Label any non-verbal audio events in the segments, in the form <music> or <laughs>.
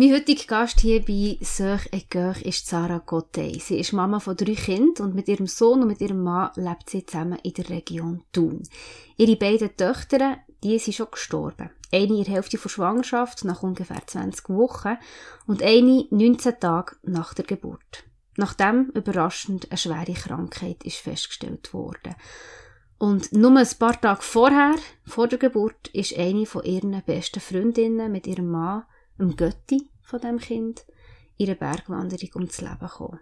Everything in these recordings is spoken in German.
Mein heutiger Gast hier bei Sœur et Cœur ist Sarah Gottey. Sie ist Mama von drei Kindern und mit ihrem Sohn und mit ihrem Mann lebt sie zusammen in der Region Thun. Ihre beiden Töchter, die sind schon gestorben. Eine in der Hälfte der Schwangerschaft nach ungefähr 20 Wochen und eine 19 Tage nach der Geburt. Nachdem überraschend eine schwere Krankheit ist festgestellt wurde. Und nur ein paar Tage vorher, vor der Geburt, ist eine von ihren besten Freundinnen mit ihrem Mann dem Götti von dem Kind, ihre Bergwanderung ums Leben gekommen.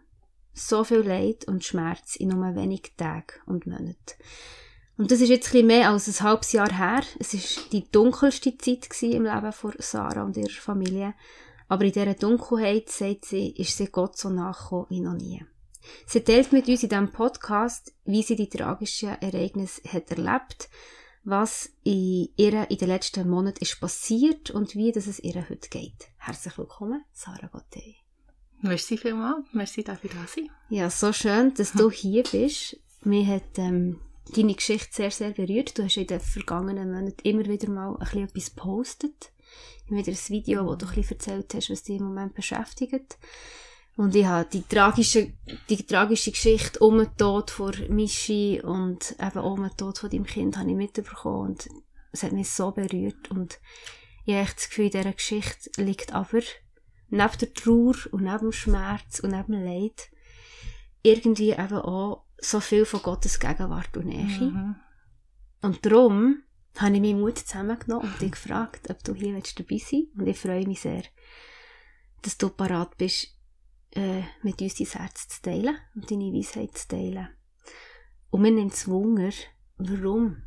So viel Leid und Schmerz in nur wenigen Tagen und Monaten. Und das ist jetzt ein mehr als ein halbes Jahr her. Es ist die dunkelste Zeit im Leben von Sarah und ihrer Familie. Aber in dieser Dunkelheit, sagt sie, ist sie Gott so nachgekommen wie noch nie. Sie teilt mit uns in diesem Podcast, wie sie die tragischen Ereignisse hat erlebt was in ihr in den letzten Monaten ist passiert und wie das es ihr heute geht. Herzlich willkommen, Sarah Gottey. Merci vielmals, merci dafür da sein. Ja, so schön, dass du <laughs> hier bist. Mir hat ähm, deine Geschichte sehr, sehr berührt. Du hast in den vergangenen Monaten immer wieder mal ein bisschen etwas gepostet. Immer wieder ein Video, wo du ein bisschen erzählt hast, was dich im Moment beschäftigt. Und ich habe die tragische, die tragische Geschichte um den Tod von Michi und eben um den Tod von deinem Kind habe ich mitbekommen und es hat mich so berührt und ich habe echt das Gefühl, in dieser Geschichte liegt aber neben der Trauer und neben dem Schmerz und neben dem Leid irgendwie eben auch so viel von Gottes Gegenwart und Nähe. Mhm. Und darum habe ich meinen Mut zusammengenommen und dich gefragt, ob du hier dabei sein willst. Und ich freue mich sehr, dass du parat bist, äh, mit uns dein Herz zu teilen und deine Weisheit zu teilen. Und mir nimmt es Wunder, warum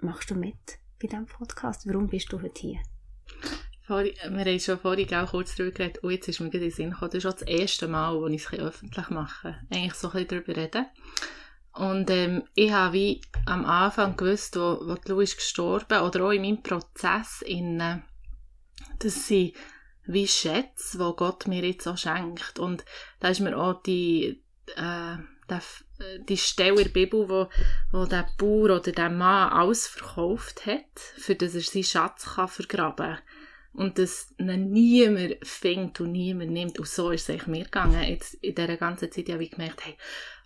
machst du mit bei diesem Podcast? Warum bist du heute hier? Vorhin, wir haben schon vorhin auch kurz darüber geredet, und jetzt ist mir gerade in Sinn gekommen, das ist schon das erste Mal, wo ich es öffentlich mache. Eigentlich so ein bisschen darüber reden. Und ähm, ich habe wie am Anfang gewusst, wo, wo Lou ist gestorben, oder auch in meinem Prozess, in, dass sie wie Schätze, wo Gott mir jetzt auch schenkt. Und da ist mir auch die, äh, der, die Stelle in der Bibel, wo, wo der Bauer oder der Mann alles verkauft hat, für dass er seinen Schatz kann vergraben kann. Und dass ihn niemand findet und niemand nimmt. Und so ist es mir gegangen. Jetzt, in dieser ganzen Zeit habe ich gemerkt, hey,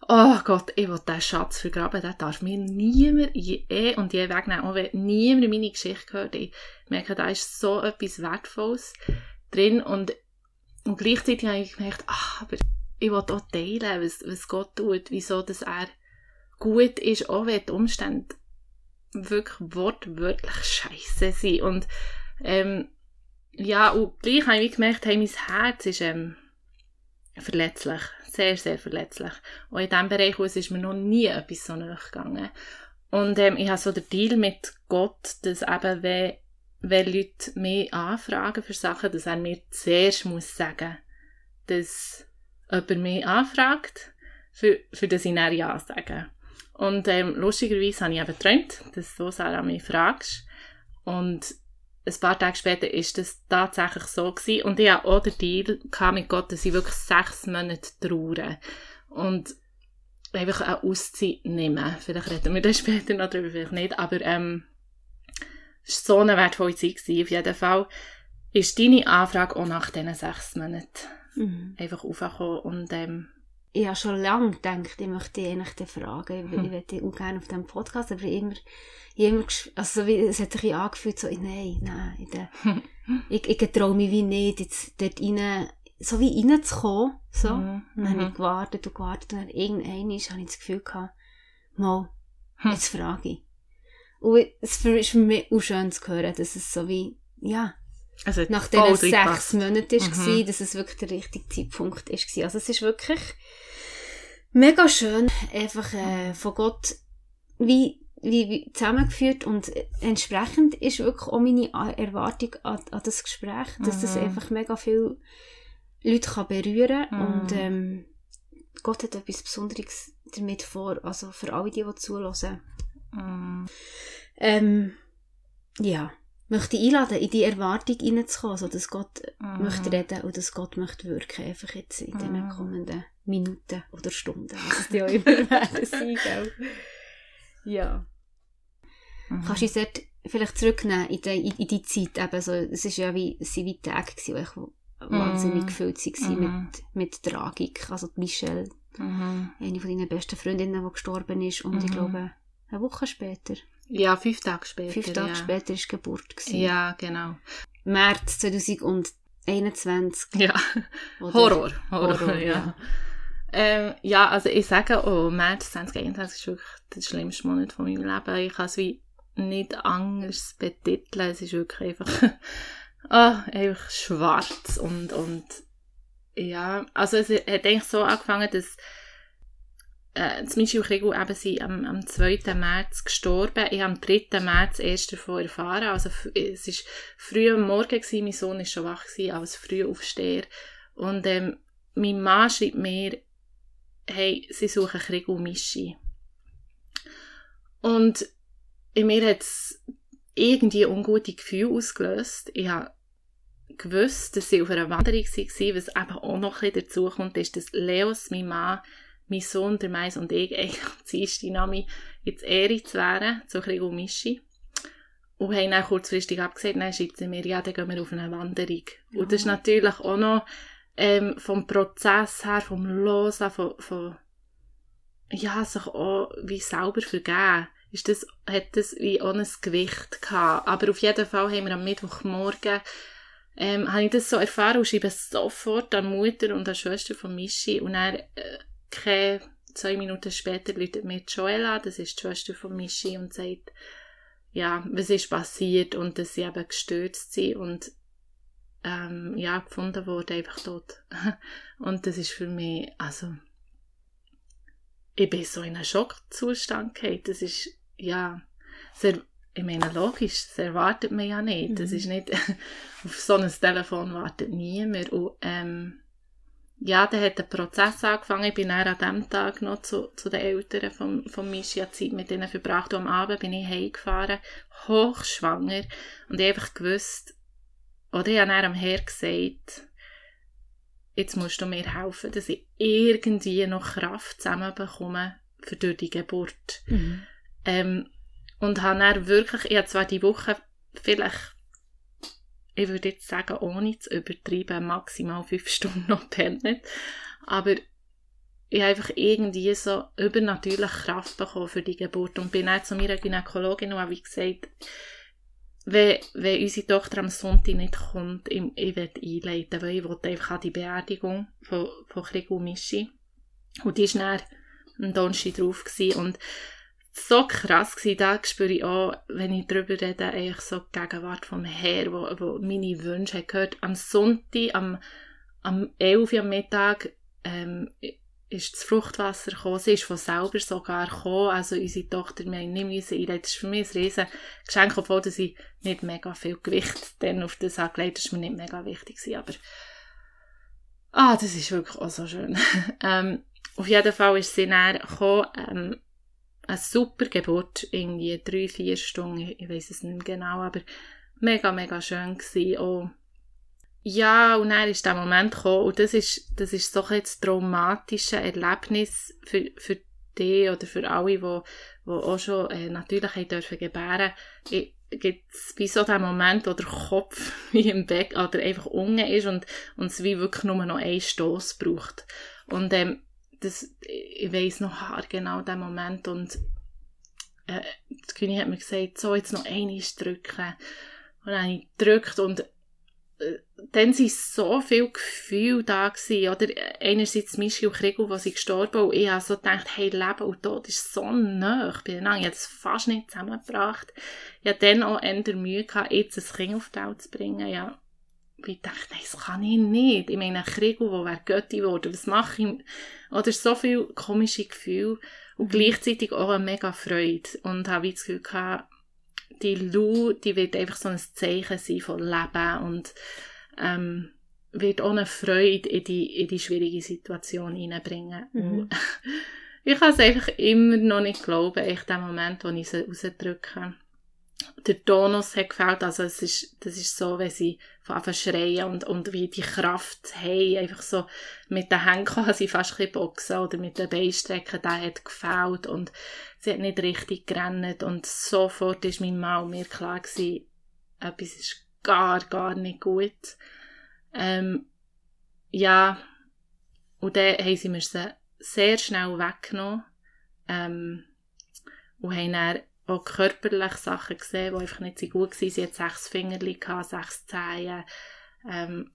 oh Gott, ich will diesen Schatz vergraben, der darf mir niemand je eh und je wegnehmen. Auch wenn niemand meine Geschichte hört, ich merke, da ist so etwas Wertvolles drin und, und gleichzeitig habe ich gemerkt, ach, aber ich will auch teilen, was, was Gott tut, wieso dass er gut ist, auch wenn die Umstände wirklich wortwörtlich scheiße sind. Und ähm, ja, und gleich habe ich gemerkt, hey, mein Herz ist ähm, verletzlich, sehr, sehr verletzlich. Und in diesem Bereich aus ist mir noch nie etwas so nachgegangen. Und ähm, ich habe so den Deal mit Gott, dass eben, wenn wenn Leute mich anfragen für Sachen, dass er mir zuerst muss sagen dass jemand mich anfragt, für, für das ich dann Ja sagen. Und ähm, lustigerweise habe ich eben geträumt, dass du Sarah mich fragst. Und ein paar Tage später ist das tatsächlich so gewesen. Und ich hatte auch den Deal mit Gott, dass ich wirklich sechs Monate trauere. Und einfach eine Auszeit nehmen. Vielleicht reden wir dann <laughs> später noch darüber, vielleicht nicht. Aber ähm, es war so eine wertvolle Zeit. Gewesen. Auf jeden Fall ist deine Anfrage auch nach diesen sechs Monaten mhm. einfach aufgekommen. Und, ähm, ich habe schon lange gedacht, ich möchte dich eigentlich fragen. Ich, hm. ich möchte auch gerne auf diesem Podcast, aber immer, immer also wie, es hat sich angefühlt, so, nein, nein, der, <laughs> ich, ich traue mich wie nicht, jetzt dort rein, so wie reinzukommen, so. Mhm. Dann habe ich mhm. gewartet und gewartet und dann irgendwann habe ich das Gefühl gehabt, mal, hm. jetzt frage ich. Und es ist für mich auch schön zu hören, dass es so wie, ja, also nach diesen sechs Monaten ist mhm. war, dass es wirklich der richtige Zeitpunkt ist. Also es ist wirklich mega schön, einfach äh, von Gott wie, wie, wie zusammengeführt und entsprechend ist wirklich auch meine Erwartung an, an das Gespräch, dass mhm. das einfach mega viele Leute kann berühren mhm. und ähm, Gott hat etwas Besonderes damit vor, also für alle, die, die zuhören. Mm. Ähm, ja, möchte einladen, in die Erwartung hineinzukommen, so dass Gott mm. möchte reden und dass Gott möchte wirken, einfach jetzt in mm. den kommenden Minuten oder Stunden, was es die auch <laughs> immer werden sein, gell? Ja. Mhm. Kannst du uns vielleicht zurücknehmen in die, in, die Zeit, eben so, es ist ja wie, es sind wie Tage gewesen, wo wahnsinnig gefüllt waren mit, mit Tragik. Also die Michelle, eine von deinen besten Freundinnen, die gestorben ist und ich glaube, eine Woche später. Ja, fünf Tage später. Fünf Tage ja. später war die Geburt. Gewesen. Ja, genau. März 2021. Ja. Horror. Horror, Horror, ja. ja. Ähm, ja, also ich sage, oh, März 2021 ist wirklich der schlimmste Monat von meinem Leben. Ich kann es wie nicht anders betiteln. Es ist wirklich einfach, <laughs> ah, einfach schwarz und, und, ja, also es hat eigentlich so angefangen, dass äh, und Krigu eben sind am, am 2. März gestorben. Ich habe am 3. März erst davon erfahren. Also es war früh am Morgen, gewesen, mein Sohn war schon wach, gewesen, als Frühaufsteher. Und ähm, mein Mann schreibt mir, hey, sie suchen Krieg und Mischi. Und in mir hat es irgendwie ungute Gefühle ausgelöst. Ich habe gewusst, dass sie auf einer Wanderung waren. Was eben auch noch ein bisschen dazu ist, dass Leos, mein Mann, mein Sohn, der Mais und ich <laughs> eigentlich am Dienstag Nami ins Eritz wären, zu Krieg und haben dann kurzfristig abgesagt, dann schreibt sie mir, ja, dann gehen wir auf eine Wanderung. Und das ist natürlich auch noch ähm, vom Prozess her, vom Losen, von, von ja, sich auch wie selber vergeben, ist das, hat das wie auch ein Gewicht gehabt. Aber auf jeden Fall haben wir am Mittwochmorgen ähm, habe ich das so erfahren und schreibe sofort an die Mutter und an die Schwester von Mischi und dann äh, keine zwei Minuten später läutet mir die Joella, das ist die Schwester von Mischi und sagt, ja, was ist passiert und dass sie eben gestürzt sind und ähm, ja, gefunden wurde, einfach tot. <laughs> und das ist für mich, also, ich bin so in einen Schockzustand gefallen. Das ist, ja, sehr, ich meine, logisch, das erwartet man ja nicht. Das Mhm. ist nicht, <laughs> auf so ein Telefon wartet niemand. Und, ähm, ja, dann hat der Prozess angefangen. Ich bin dann an dem Tag noch zu, zu den Eltern von, von habe Zeit mit ihnen verbracht und am Abend bin ich heimgefahren, hochschwanger. Und ich einfach gewusst, oder ich habe dann am Herr gesagt, jetzt musst du mir helfen, dass ich irgendwie noch Kraft zusammenbekomme für durch die Geburt. Mhm. Ähm, und habe dann wirklich, ich habe zwar die Woche vielleicht, ich würde jetzt sagen, ohne zu übertreiben, maximal fünf <laughs> Stunden noch pennt, aber ich habe einfach irgendwie so übernatürlich Kraft bekommen für die Geburt und bin dann zu meiner Gynäkologin und habe gesagt, wenn, wenn unsere Tochter am Sonntag nicht kommt, ich, ich will einleiten, weil ich wollte einfach die Beerdigung von, von Krieg und Mischi. Und die war dann am Donnerstag drauf gewesen. und so krass gewesen, da spüre ich auch, wenn ich darüber rede, eigentlich so die Gegenwart vom Herr, wo, wo meine Wünsche hat gehört. Am Sonntag, am, am 11 Uhr am Mittag, ähm, ist das Fruchtwasser gekommen. Sie ist von selber sogar gekommen. Also unsere Tochter, wir haben nicht müssen einleiten. Das ist für mich ein riesen Geschenk, obwohl dass ich nicht mega viel Gewicht dann auf das angelegt. Das war mir nicht mega wichtig. gewesen, Aber ah, das ist wirklich auch so schön. <laughs> ähm, auf jeden Fall ist sie näher gekommen. Ähm, eine super Geburt, irgendwie drei, vier Stunden, ich weiß es nicht genau, aber mega, mega schön gewesen. Auch ja, und dann ist der Moment gekommen, und das ist, das ist so ein das traumatische Erlebnis für, für dich oder für alle, die, die auch schon äh, natürlich haben dürfen gebären. Gibt es wie so den Moment, wo der Kopf <laughs> wie im Bett oder einfach unten ist und, und es wie wirklich nur noch einen Stoß braucht. Und ähm, das, ich weiss noch genau den Moment und äh, die Königin hat mir gesagt, so jetzt noch einmal drücken. Und dann habe ich gedrückt und äh, dann waren so viele Gefühle da gewesen, oder? Einerseits Mischi und Kriegel, die sind gestorben und ich habe so gedacht, hey, Leben und Tod ist so nah beieinander. Ich habe das fast nicht zusammengebracht. Ich hatte dann auch eher Mühe gehabt, jetzt ein Kind auf die Welt zu bringen. Ja, ich dachte, nein, das kann ich nicht. Ich meine, ein Kriegel, der wäre Götti geworden, was mache ich? Oder so viele komische Gefühle und gleichzeitig auch eine mega Freude. Und habe das Gefühl gehabt, die Lu, die wird einfach so ein Zeichen sein von Leben und ähm, wird auch eine Freude in die, in die schwierige Situation hineinbringen. Mhm. <laughs> Ich kann es einfach immer noch nicht glauben, echt den Moment, wo ich sie rausdrücke. Der Tonus hat gefällt, also es ist, das ist so, wenn sie von schreien und, und wie die Kraft haben, einfach so mit den Händen kann fast ein boxen oder mit den Beinstrecken, der hat gefällt und sie hat nicht richtig gerannt und sofort ist mein Mann mir klar gewesen, etwas ist gar, gar nicht gut. Ähm, ja, und dann haben sie mir sehr schnell weggenommen. Ähm, und haben dann auch körperlich Sachen gesehen, die einfach nicht so gut waren. Sie hat sechs Finger, sechs Zehen. Ähm,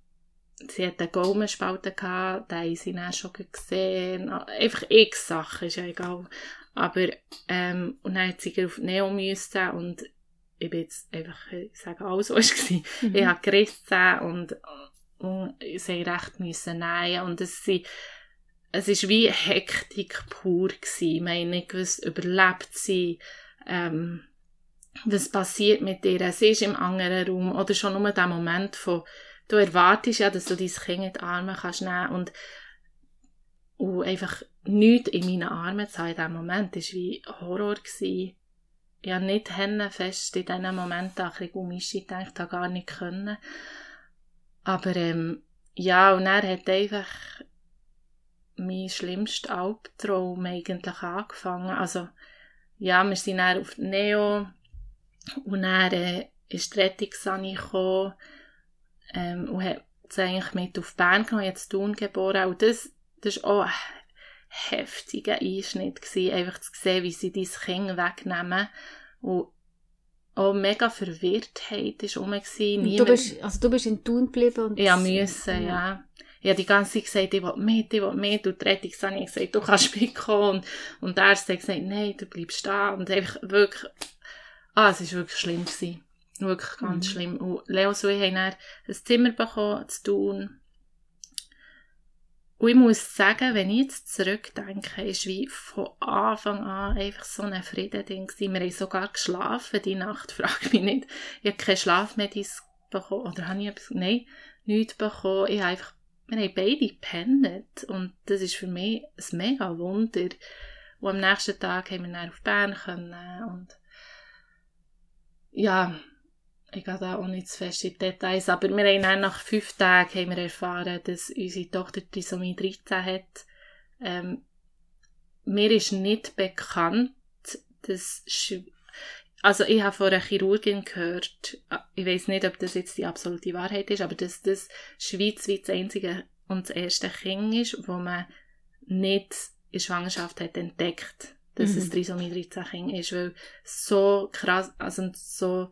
sie hat eine Gaumenspalte gehabt, den haben sie dann schon gesehen. Einfach x Sachen, ist ja egal. Aber, ähm, und dann hat sie auf Neo müssen und ich bin jetzt einfach, ich sage alles, was war. Mhm. Ich habe gerissen und, und sie recht müssen nähen und es sind es ist wie Hektik pur gewesen. Ich meine, nicht gewusst, überlebt sie, ähm, was passiert mit ihr, sie ist im anderen Raum, oder schon nur der Moment von, du erwartest ja, dass du dein Kind in die Arme kannst nehmen und, und einfach nichts in meinen Armen zu haben in diesem Moment, war wie Horror gewesen. Ich habe nicht fest in diesen Momenten an bisschen gedacht, ich gar nicht können. Aber, ähm, ja, und er hat einfach mein schlimmster Albtraum eigentlich angefangen. Also, ja, wir sind dann auf Neo und dann äh, ist die Rettungssani gekommen ähm, und hat sie eigentlich mit auf Bern genommen, jetzt Thun geboren. Und das, das war auch ein heftiger Einschnitt, gewesen, einfach zu sehen, wie sie dein Kind wegnehmen. Und auch mega Verwirrtheit war rum. Du bist, also du bist in Thun geblieben? Und ja, müssen, ja. ja ich habe die ganze Zeit gesagt, ich will mit, ich will mit. Und die Rettungssani hat gesagt, du kannst mitkommen. Und, und der hat gesagt, nein, du bleibst da. Und einfach wirklich, ah, es war wirklich schlimm. Gewesen. Wirklich ganz mhm. schlimm. Und Leo und ich haben dann ein Zimmer bekommen, zu tun. Und ich muss sagen, wenn ich jetzt zurückdenke, ist wie von Anfang an einfach so ein Frieden-Ding gewesen. Wir haben sogar geschlafen die Nacht, <laughs> frage mich nicht. Ich habe keine Schlafmedis bekommen, oder habe ich etwas, nein, nichts bekommen. Ich habe einfach wir haben beide gepennt und das ist für mich ein mega Wunder. Und am nächsten Tag haben wir dann auf Bern können und ja, ich gehe da auch nicht zu fest in Details, aber wir haben dann nach fünf Tagen haben wir erfahren, dass unsere Tochter Trisomie 13 hat. Ähm, mir ist nicht bekannt, dass also ich habe von einer Chirurgin gehört, ich weiß nicht, ob das jetzt die absolute Wahrheit ist, aber dass das schweizweit das einzige und das erste Kind ist, wo man nicht in Schwangerschaft hat entdeckt, dass mhm. es Trisomie 13 Kind ist, weil so krass, also so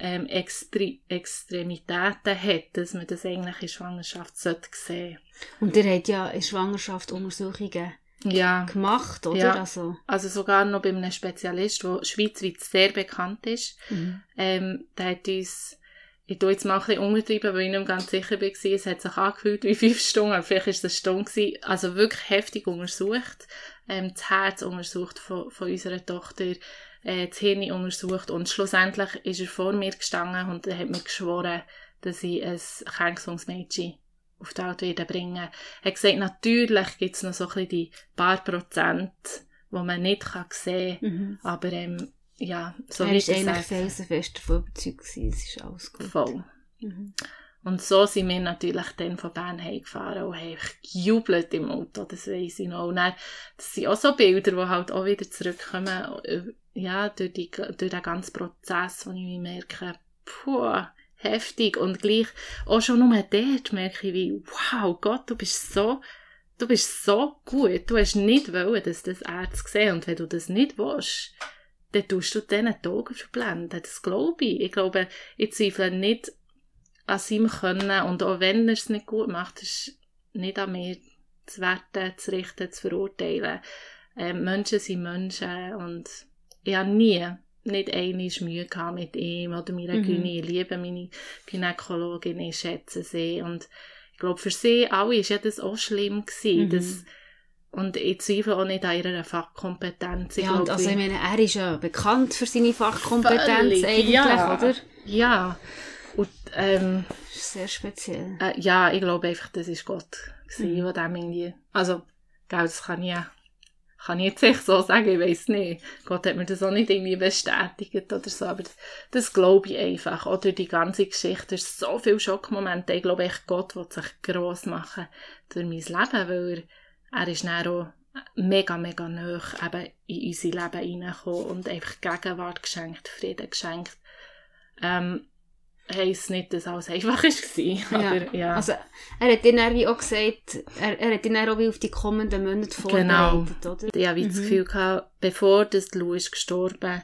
ähm, Extre Extremitäten hat, dass man das eigentlich in Schwangerschaft sollte sehen. Und der hat ja in Schwangerschaft Untersuchungen ja. gemacht, oder? Ja. Also. also sogar noch bei einem Spezialist, der schweizweit sehr bekannt ist. Mhm. Ähm, der hat uns, ich tue jetzt mal ein bisschen untertreiben, weil ich nicht ganz sicher war, es hat sich angefühlt wie fünf Stunden, aber vielleicht war es eine Stunde gewesen, also wirklich heftig untersucht, ähm, das Herz untersucht von, von unserer Tochter, äh, das Hirn untersucht und schlussendlich ist er vor mir gestanden und er hat mir geschworen, dass ich ein Krankenhausmädchen auf die werden bringen. Er hat gesagt, natürlich gibt es noch so ein bisschen die paar Prozent, die man nicht kann sehen kann, mhm. aber ähm, ja, so er Er war eigentlich felsenfest davon überzeugt, es ist alles gut. Voll. Mhm. Und so sind wir natürlich dann von Bern heimgefahren und haben gejubelt im Auto, das weiss ich noch. Und dann, das sind auch so Bilder, die halt auch wieder zurückkommen, äh, ja, durch, die, durch den ganzen Prozess, wo ich merke, puh, heftig und gleich auch schon nur dort merke ich wie, wow, Gott, du bist so, du bist so gut, du hast nicht wollen, dass das Arzt sehen. Und wenn du das nicht willst, dann tust du diesen die verblenden, das glaube ich. Ich glaube, ich zweifle nicht an seinem Können. Und auch wenn er es nicht gut macht, ist nicht an mir zu werten, zu richten, zu verurteilen. Ähm, Menschen sind Menschen. Und ich habe nie nicht einmal Mühe gehabt mit ihm oder meiner mhm. Gyne. Ich liebe meine Gynäkologin, ich schätze sie. Und ich glaube, für sie alle war ja das auch schlimm gewesen, mhm. dass, und ich zweifle auch nicht an ihrer Fachkompetenz. Ich ja, glaub, also ich meine, er ist ja bekannt für seine Fachkompetenz völlig, eigentlich, ja. oder? Ja. Und, ähm, sehr speziell. Äh, ja, ich glaube einfach, das war Gott, gewesen, mhm. dem irgendwie, also, gell, das kann ich ja kann ich jetzt echt so sagen, ich weiß nicht. Gott hat mir das auch nicht irgendwie bestätigt oder so, aber das, das glaube ich einfach. Oder die ganze Geschichte, ist so viele Schockmomente. Ich glaube echt, Gott will sich gross machen durch mein Leben, weil er, er ist dann auch mega, mega nah eben in unser Leben reingekommen und einfach Gegenwart geschenkt, Frieden geschenkt. Ähm, heisst nicht, dass alles einfach war. Aber, ja. ja. Also, er hat dann wie auch gesagt, er, er hat dann auch wie auf die kommenden Monate Genau. vorbereitet, oder? Ich habe wie das Mhm. Gefühl gehabt, bevor das Lou ist gestorben,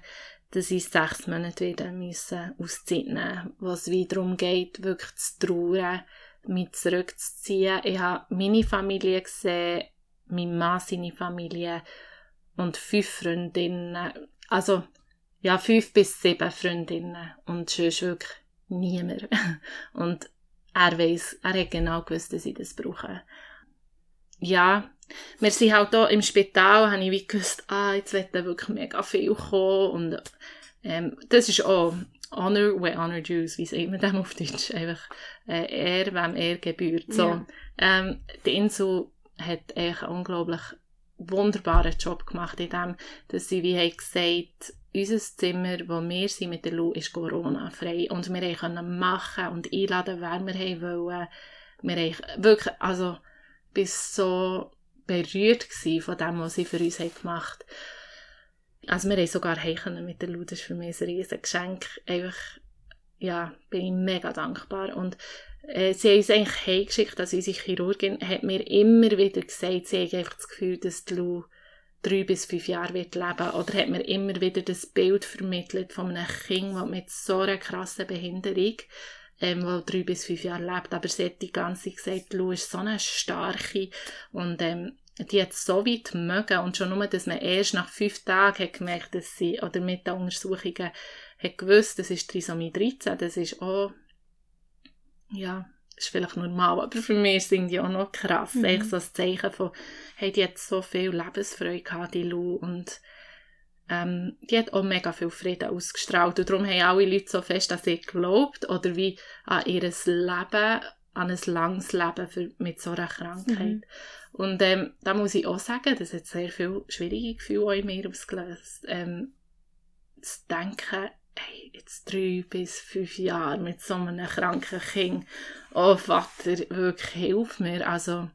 dass ich sechs Monate wieder müssen Auszeit nehmen wo es wie darum geht, wirklich zu trauern, mich zurückzuziehen. Ich habe meine Familie gesehen, mein Mann seine Familie und fünf Freundinnen, also ja, fünf bis sieben Freundinnen und sonst wirklich niemand. <laughs> Und er weiss, er hat genau gewusst, dass ich das brauche. Ja, wir sind halt hier im Spital, habe ich wie gewusst, ah, jetzt wird wirklich mega viel kommen und ähm, das ist auch Honor where honor dues, wie sagt man dem auf Deutsch? Einfach äh, Ehr, wem Ehr gebührt. So, Ja. ähm, die Insel hat eigentlich einen unglaublich wunderbaren Job gemacht in dem, dass sie wie gesagt, unser Zimmer, wo wir sind mit der Lu, ist Corona-frei und wir können machen und einladen, wer wir haben wollen. Wir haben wirklich, also, bis so berührt von dem, was sie für uns haben gemacht Also wir haben sogar heim mit der Lu, das ist für mich ein riesiges Geschenk. Einfach, ja, bin ich mega dankbar. Und äh, sie haben uns eigentlich heimgeschickt, also unsere Chirurgin hat mir immer wieder gesagt, sie hat einfach das Gefühl, dass die Lu drei bis fünf Jahre wird leben oder hat mir immer wieder das Bild vermittelt von einem Kind, das mit so einer krassen Behinderung ähm, wo drei bis fünf Jahre lebt, aber sie hat die ganze Zeit gesagt, Lu ist so eine starke und ähm, die hat so weit mögen. Und schon nur, dass man erst nach fünf Tagen hat gemerkt, dass sie, oder mit den Untersuchungen hat gewusst, das ist Trisomie 13, das ist auch, ja, ist vielleicht normal, aber für mich sind die auch noch krass, Mhm. echt so ein Zeichen von, hey, die hat so viel Lebensfreude gehabt, die Lu, und ähm, die hat auch mega viel Frieden ausgestrahlt und darum haben alle Leute so fest an sie geglaubt oder wie an ihr Leben, an ein langes Leben für, mit so einer Krankheit. Mhm. Und ähm, da muss ich auch sagen, das hat sehr viele schwierige Gefühle in mir ausgelöst. Ähm, zu denken, hey, jetzt drei bis fünf Jahre mit so einem kranken Kind. Oh Vater, wirklich hilf mir. Also,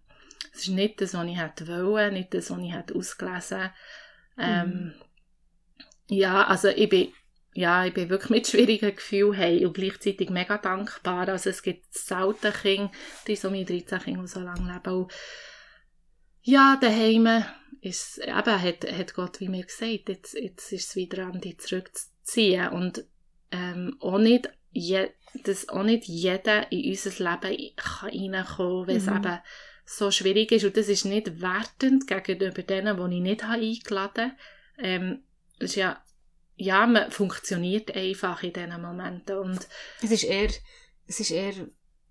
es ist nicht das, was ich hätte wollen, nicht das, was ich hätte ausgelesen. Ähm, Ja, also ich bin, ja, ich bin wirklich mit schwierigen Gefühlen hey, und gleichzeitig mega dankbar. Also es gibt selten Kinder, die so mit 13 Kinder, die so lange leben. Und ja, daheim ist, eben, hat, hat Gott wie mir gesagt, jetzt, jetzt ist es wieder an dich zurückzuziehen. Und ähm, auch nicht, je, dass auch nicht jeder in unser Leben kann reinkommen wenn es Mhm. eben so schwierig ist. Und das ist nicht wertend gegenüber denen, die ich nicht habe eingeladen habe. Ähm, es ist ja, ja, man funktioniert einfach in diesen Momenten. Und Es ist eher, es ist eher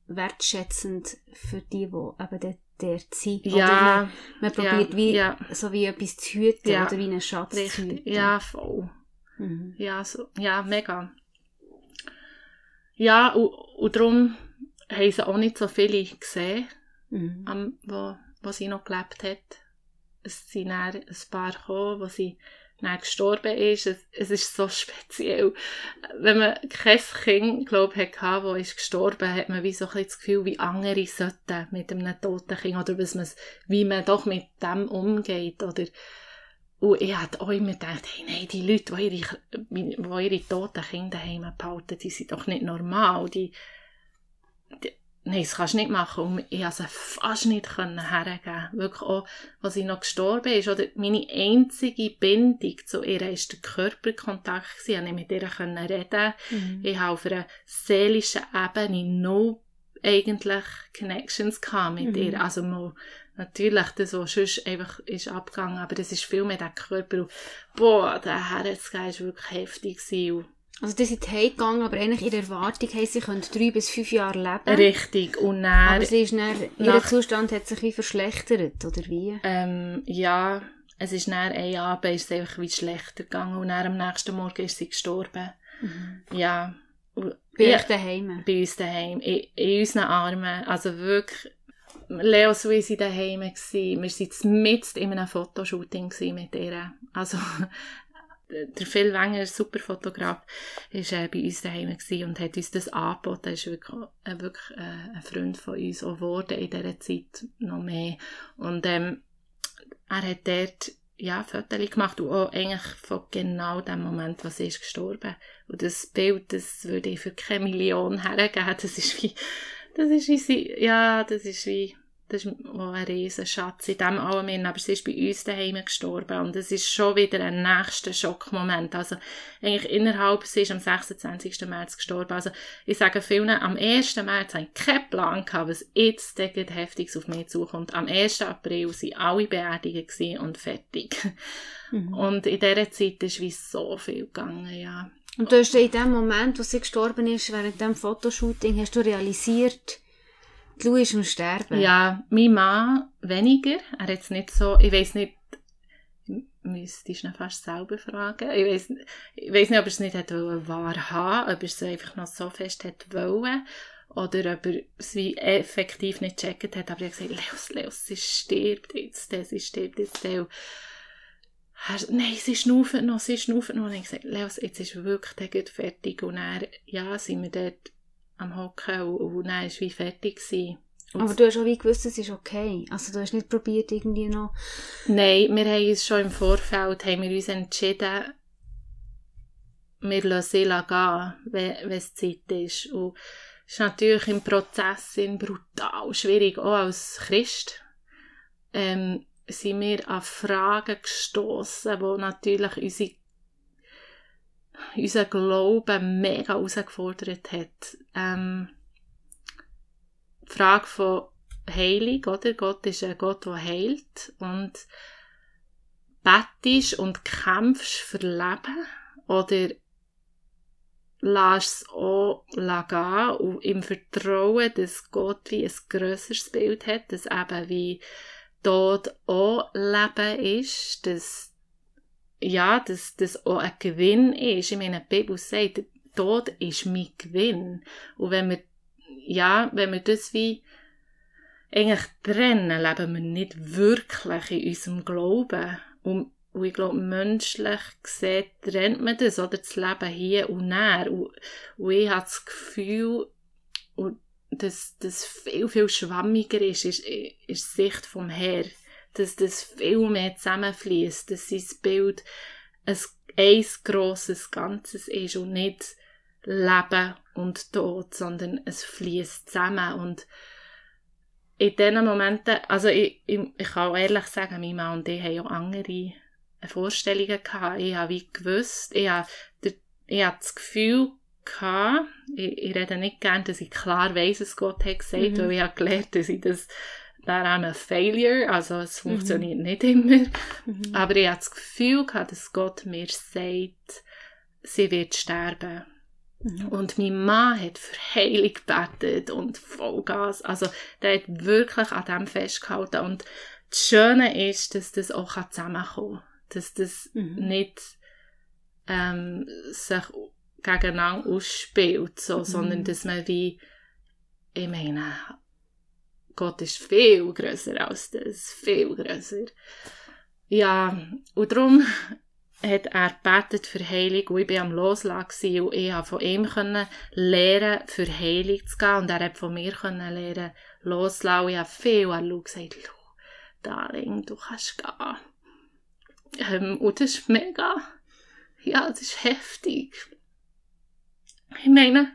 wertschätzend für die, die eben dort, dort sind. Oder ja, man, man probiert wie, ja, so wie etwas zu hüten Ja, oder wie einen Schatz zu richtig. hüten. Ja, voll. Mhm. Ja, so, ja, mega. Ja, und, und darum haben sie auch nicht so viele gesehen, Mhm. am, wo, wo sie noch gelebt hat. Es sind dann ein paar gekommen, wo sie dann gestorben ist. Es, es ist so speziell. Wenn man kein Kind, glaube ich, hatte, das ist gestorben, hat man wie so ein bisschen das Gefühl, wie andere sollten mit einem toten Kind oder was man, wie man doch mit dem umgeht. Oder und ich habe auch immer gedacht, hey, nein, die Leute, die ihre, die ihre toten Kinder daheim behalten, die sind doch nicht normal. Die, die, nein, das kannst du nicht machen. Und ich konnte sie fast nicht können hergeben. Wirklich auch, als sie noch gestorben ist. Oder meine einzige Bindung zu ihr war der Körperkontakt. Ich konnte mit ihr reden. Mhm. Ich habe auf einer seelischen Ebene no eigentlich Connections mit Mhm. ihr. Also mal, natürlich, das, was sonst einfach ist abgegangen, aber das ist viel mehr der Körper. Und, boah, der Herzgeist war wirklich heftig. gewesen. Also die sind heimgegangen, aber eigentlich in der Erwartung haben sie können drei bis fünf Jahre leben. Richtig. Und dann, Aber sie ist dann, ihr nach- Zustand hat sich wie verschlechtert, oder wie? ähm, ja, es ist dann ein Abend ist es einfach wie schlechter gegangen und dann am nächsten Morgen ist sie gestorben. Ja. Und, Bei ja, euch daheim? bei uns daheim, in, in unseren Armen. Also wirklich, Leo waren daheim. gewesen. Wir waren mitten in einem Fotoshooting mit ihr. Also, <laughs> der Phil Wenger, super Fotograf, war äh, bei uns daheim und hat uns das angeboten. Er ist wirklich, äh, wirklich äh, ein Freund von uns auch geworden in dieser Zeit noch mehr. Und ähm, er hat dort ja, Fotos gemacht und auch eigentlich von genau dem Moment, was sie ist gestorben. Und das Bild, das würde ich für keine Million hergeben. Das ist wie, das ist wie sie, ja, das ist wie, das ist ein riesen Schatz in dem allem. Aber sie ist bei uns daheim gestorben. Und es ist schon wieder ein nächster Schockmoment. Also, eigentlich innerhalb, sie ist am 26. März gestorben. Also, ich sage vielen, am 1. März habe ich keinen Plan gehabt, was jetzt heftiges auf mich zukommt. Am 1. April waren alle beerdigt und fertig. Mhm. Und in dieser Zeit ist wie so viel gegangen, ja. Und du hast in dem Moment, wo sie gestorben ist, während dem Fotoshooting, hast du realisiert, Du ist am Sterben. Ja, mein Mann weniger. Er hat jetzt nicht so, ich weiß nicht, müsste ich ihn fast selber fragen. Ich weiß ich weiss nicht, ob er es nicht hätte wahr haben ob er es einfach noch so fest hätte wollen oder ob er es wie effektiv nicht gecheckt hat. Aber er hat gesagt, Leos, Leos, sie stirbt jetzt, sie stirbt jetzt. Nein, sie schnauft noch, sie schnauft noch. Und ich gesagt, Leos, jetzt ist wirklich der fertig. Und er, ja, sind wir dort am Hocken und, und dann war wie fertig. Gewesen. Aber du hast auch wie gewusst, es ist okay. Also du hast nicht probiert irgendwie noch... Nein, wir haben uns schon im Vorfeld haben wir uns entschieden, wir lassen sie gehen, wenn, es Zeit ist. Und es ist natürlich im Prozess brutal schwierig, auch als Christ. Ähm, sind wir an Fragen gestoßen, wo natürlich unsere unseren Glauben mega herausgefordert hat. Ähm, die Frage von Heilung, oder? Gott ist ein Gott, der heilt und bettest und kämpfst für Leben oder lass es auch gehen und im Vertrauen, dass Gott wie ein grösseres Bild hat, dass eben wie Tod auch Leben ist, dass ja, dass das auch ein Gewinn ist. Ich meine, die Bibel sagt, der Tod ist mein Gewinn. Und wenn wir, ja, wenn wir das wie eigentlich trennen, leben wir nicht wirklich in unserem Glauben. Und, und ich glaube, menschlich gesehen trennt man das, oder das Leben hier und näher. Und, und ich habe das Gefühl, dass das viel, viel schwammiger ist, ist, ist die Sicht vom Herrn dass das viel mehr zusammenfließt, dass sein Bild ein, ein grosses Ganzes ist und nicht Leben und Tod, sondern es fließt zusammen und in diesen Momenten, also ich, ich, ich kann auch ehrlich sagen, mein Mann und ich haben auch andere Vorstellungen gehabt. Ich habe wie gewusst, ich habe, ich habe das Gefühl gehabt, ich, ich rede nicht gern, dass ich klar weiss, was Gott hat gesagt, mhm. weil ich habe gelernt, dass ich das daran ein Failure, also es funktioniert mhm. nicht immer. Mhm. Aber ich hatte das Gefühl gehabt, dass Gott mir sagt, sie wird sterben. Mhm. Und mein Mann hat für Heilung gebetet und Vollgas. Also der hat wirklich an dem festgehalten. Und das Schöne ist, dass das auch zusammenkommen kann. Dass das mhm. nicht ähm, sich gegeneinander ausspielt, so, mhm. sondern dass man wie, ich meine, Gott ist viel grösser als das, viel grösser. Ja, und darum hat er gebetet für Heilung und ich war am Loslassen und ich konnte von ihm lernen, für Heilung zu gehen und er hat von mir lernen, loslassen. Ich habe viel an Lou gesagt, Lou, Darling, du kannst gehen. Ähm, und das ist mega, ja, das ist heftig. Ich meine,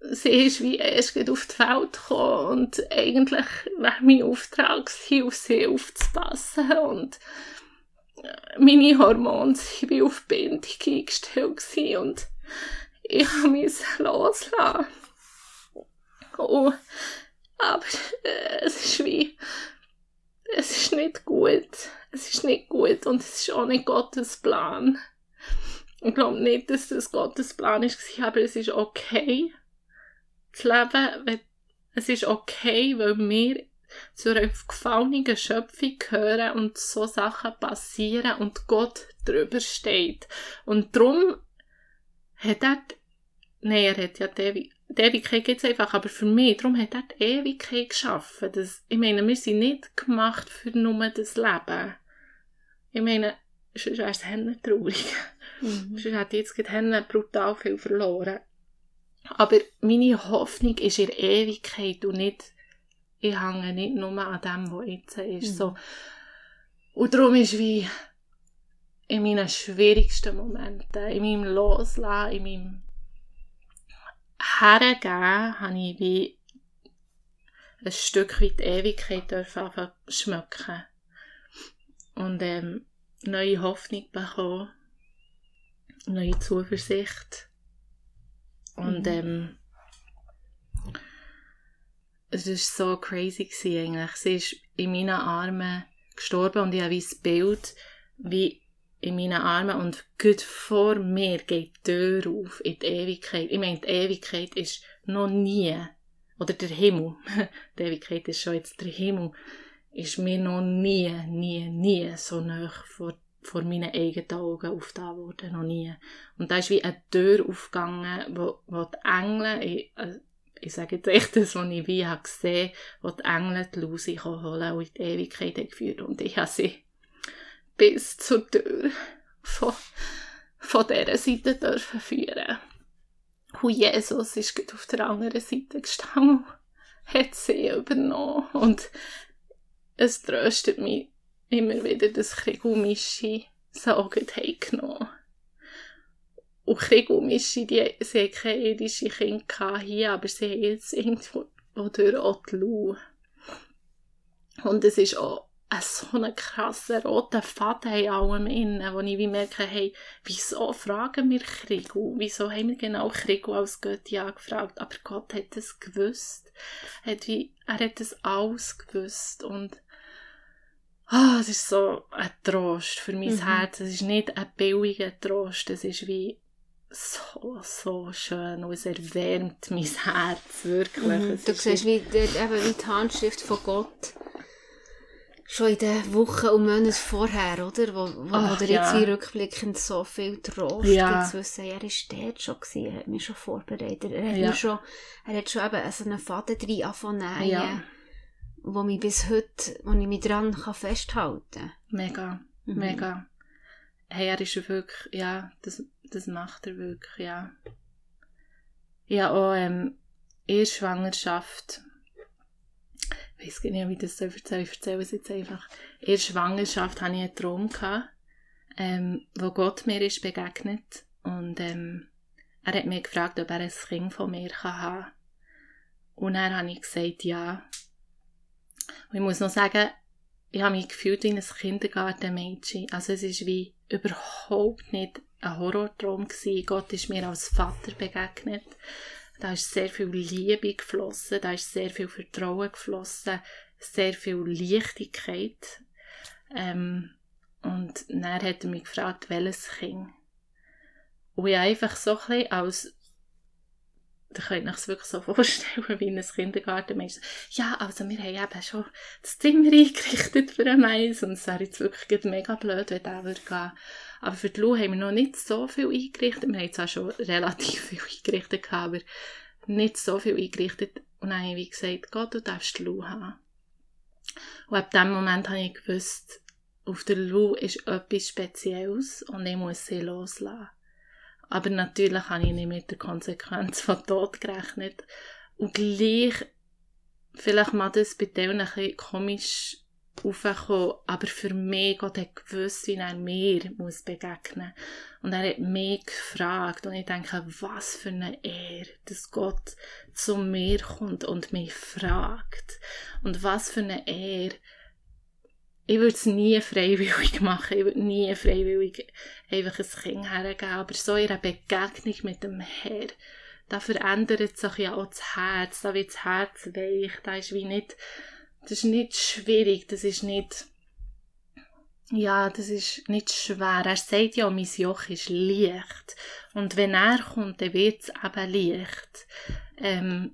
sie ist wie erst auf die Welt gekommen und eigentlich wäre mein Auftrag auf sie aufzupassen und äh, meine Hormone waren auf Bindung eingestellt und ich <laughs> musste loslassen. Oh, aber äh, es ist wie, es ist nicht gut. Es ist nicht gut und es ist auch nicht Gottes Plan. Ich glaube nicht, dass das Gottes Plan war, aber es ist okay zu leben, es ist okay, weil wir zu einer gefallenen Schöpfung gehören und so Sachen passieren und Gott drüber steht. Und darum hat er, nein, er hat ja die, Ewigkeit geht's einfach, aber für mich, darum hat er die Ewigkeit geschaffen. Das, ich meine, wir sind nicht gemacht für nur das Leben. Ich meine, sonst wäre es traurig. Mhm. sonst hätte ich jetzt brutal viel verloren. Aber meine Hoffnung ist in Ewigkeit und nicht ich hänge nicht nur an dem, was jetzt ist. Mhm. So. Und darum ist wie in meinen schwierigsten Momenten, in meinem Loslassen, in meinem Hergeben, habe ich wie ein Stück weit Ewigkeit dürfen schmecken. Und ähm, neue Hoffnung bekommen, neue Zuversicht. Und mhm. ähm, es war so crazy gewesen, eigentlich. Sie ist in meinen Armen gestorben und ich habe wie das Bild wie in meinen Armen und gut vor mir geht die Tür auf in die Ewigkeit. Ich meine, die Ewigkeit ist noch nie, oder der Himmel, <laughs> die Ewigkeit ist schon jetzt der Himmel, ist mir noch nie, nie, nie so nah vor, vor meinen eigenen Augen aufgetan worden, noch nie. Und da ist wie eine Tür aufgegangen, wo, wo die Engel, ich, äh, ich sage jetzt echt das, was ich wie habe gesehen, wo die Engel die Lucy holen und in die Ewigkeit geführt und ich habe sie bis zur Tür von, von dieser Seite dürfen führen. Und Jesus ist auf der anderen Seite gestanden hat sie übernommen und es tröstet mich immer wieder, dass Krieg und Mischi sagen genommen und Krieg und Mischi, die, sie haben keine irdische Kinder hier, aber sie haben jetzt irgendwo durch auch die Lau. Und es ist auch ein so einen krassen roten Faden in allem innen, wo ich wie merke, hey, wieso fragen wir Krigu? Wieso haben wir genau Krigu als Götti angefragt? Aber Gott hat es gewusst. Er hat, wie, er hat es alles gewusst. Und oh, es ist so ein Trost für mein mhm. Herz. Es ist nicht ein billiger Trost. Es ist wie so, so schön und es erwärmt mein Herz, wirklich. Mhm. Du siehst wie, wie die Handschrift von Gott schon in den Wochen und Monaten vorher, oder? Wo, wo, Ach, wo der jetzt ja. rückblickend so viel Trost ja. zu wissen, er war dort schon gewesen, er hat mich schon vorbereitet, er hat, ja. schon, er hat schon eben so einen Faden drin angefangen ja. Wo mich bis heute, wo ich mich dran kann festhalten kann. Mega, mhm. mega. Hey, er ist wirklich, ja, das, das macht er wirklich, ja. Ja, auch ähm, in der Schwangerschaft ich weiß gar nicht, wie ich das erzähle. Ich erzähle es jetzt einfach. In der Schwangerschaft hatte ich einen Traum, gehabt, ähm, wo Gott mir ist begegnet und ähm, er hat mich gefragt, ob er ein Kind von mir kann haben kann. Und dann habe ich gesagt, ja. Und ich muss noch sagen, ich habe mich gefühlt wie ein Kindergartenmädchen. Also es ist wie überhaupt nicht ein Horrortraum gewesen. Gott ist mir als Vater begegnet. Da ist sehr viel Liebe geflossen, da ist sehr viel Vertrauen geflossen, sehr viel Leichtigkeit. Ähm, und dann hat er mich gefragt, welches Kind. Und ich einfach so ein bisschen als da könnt ihr euch wirklich so <laughs> vorstellen, wie ein Kindergartenmensch. Ja, also wir haben eben schon das Zimmer eingerichtet für einen Mais und es wäre jetzt wirklich mega blöd, wenn der würde gehen. Aber für die Lou haben wir noch nicht so viel eingerichtet. Wir haben zwar schon <laughs> relativ viel eingerichtet, aber nicht so viel eingerichtet. Und dann habe ich gesagt, Gott, du darfst die Lou haben. Und ab dem Moment habe ich gewusst, auf der Lou ist etwas Spezielles und ich muss sie loslassen. Aber natürlich habe ich nicht mit der Konsequenz von Tod gerechnet. Und gleich, vielleicht mal das bei denen ein bisschen komisch aufgekommen, aber für mich, Gott hat gewusst, wie er mir muss begegnen Und er hat mich gefragt und ich denke, was für eine Ehre, dass Gott zu mir kommt und mich fragt. Und was für eine Ehre, ich würde es nie freiwillig <laughs> machen. Ich würde nie freiwillig einfach ein Kind hergeben. Aber so in einer Begegnung mit dem Herr, da verändert sich ja auch das Herz. Da wird das Herz weich. Da ist wie nicht, das ist nicht schwierig. Das ist nicht, ja, das ist nicht schwer. Er sagt ja, mein Joch ist leicht. Und wenn er kommt, dann wird es eben leicht. Ähm,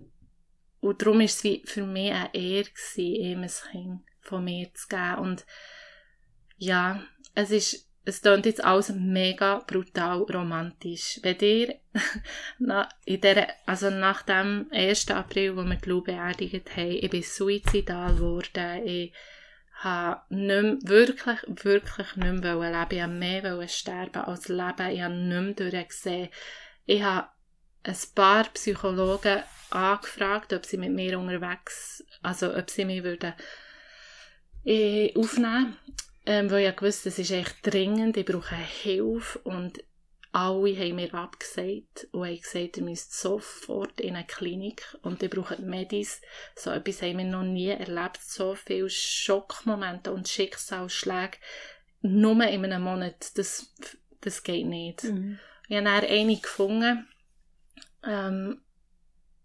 und darum war es für mich eine Ehre ihm ein Kind von mir zu geben. Und ja, es ist, es klingt jetzt alles mega brutal romantisch. Wenn ihr <laughs> in der, also nach dem 1. April, wo wir die Lou beerdigt haben, ich bin suizidal geworden, ich habe nicht mehr, wirklich, wirklich nicht mehr leben Ich wollte mehr sterben als leben. Ich habe nicht mehr durchgesehen. Ich habe ein paar Psychologen angefragt, ob sie mit mir unterwegs, also ob sie mich würden äh, aufnehmen, ähm, weil ich wusste, es ist echt dringend, ich brauche Hilfe und alle haben mir abgesagt und haben gesagt, ihr müsst sofort in eine Klinik und ihr braucht Medis. So etwas haben wir noch nie erlebt, so viele Schockmomente und Schicksalsschläge nur in einem Monat, das, das geht nicht. Mhm. Ich habe dann eine gefunden, ähm,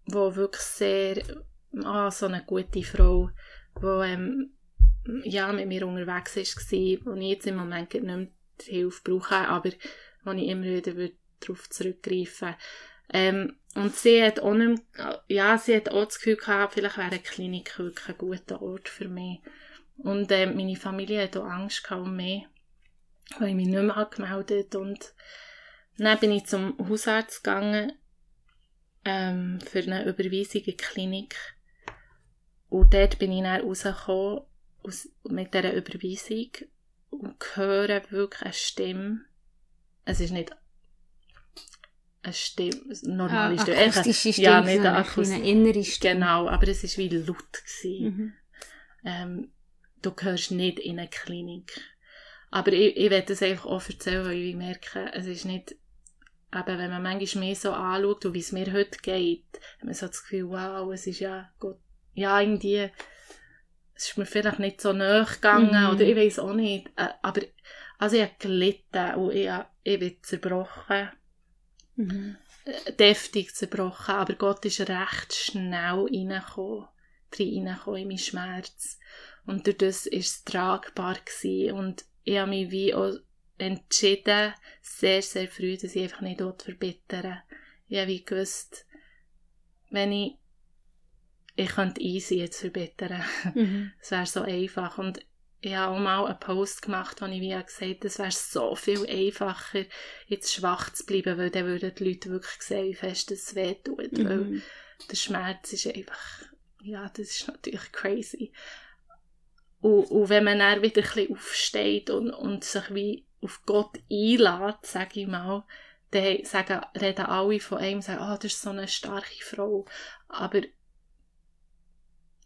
wo wirklich sehr, ah, so eine gute Frau, die ähm, ja, mit mir unterwegs war, wo ich jetzt im Moment nicht mehr Hilfe brauche, aber wo ich immer wieder darauf zurückgreifen ähm, und sie hat auch nicht ja, sie hat auch das Gefühl gehabt, vielleicht wäre eine Klinik wirklich ein guter Ort für mich. Und äh, meine Familie hat auch Angst gehabt um mich, weil ich mich nicht mehr gemeldet und dann bin ich zum Hausarzt gegangen ähm, für eine Überweisung in die Klinik. Und dort bin ich dann rausgekommen aus, mit dieser Überweisung und höre wirklich eine Stimme. Es ist nicht eine Stimme, eine normale ah, Stimme. Akustische Stimme, ja, nicht eine, Akustische, eine innere Stimme. Genau, aber es war wie laut. Mhm. Ähm, du gehörst nicht in eine Klinik. Aber ich, ich werde das einfach auch erzählen, weil ich merke, es ist nicht eben, wenn man manchmal mehr so anschaut, und wie es mir heute geht, hat man so das Gefühl, wow, es ist ja, Gott, ja, irgendwie, es ist mir vielleicht nicht so nahe gegangen, mhm. oder ich weiß auch nicht, aber, also ich habe gelitten und ich, ich bin zerbrochen, mhm. Äh, deftig zerbrochen, aber Gott ist recht schnell reingekommen, reingekommen in meinen Schmerz. Und durch das war es tragbar gewesen. und ich habe mich wie auch entschieden, sehr, sehr früh, dass ich einfach nicht verbittern Ich habe gewusst, wenn ich, ich könnte easy jetzt verbittern. Mhm. <laughs> Es wäre so einfach. Und ich habe auch mal einen Post gemacht, wo ich wie gesagt habe, es wäre so viel einfacher, jetzt schwach zu bleiben, weil dann würden die Leute wirklich sehen, wie fest es weh tut. Mhm. Weil der Schmerz ist einfach, ja, das ist natürlich crazy. Und, und wenn man dann wieder ein bisschen aufsteht und, und sich wie auf Gott einlädt, sage ich mal, dann sagen, reden alle von einem, sagen, oh, das ist so eine starke Frau. Aber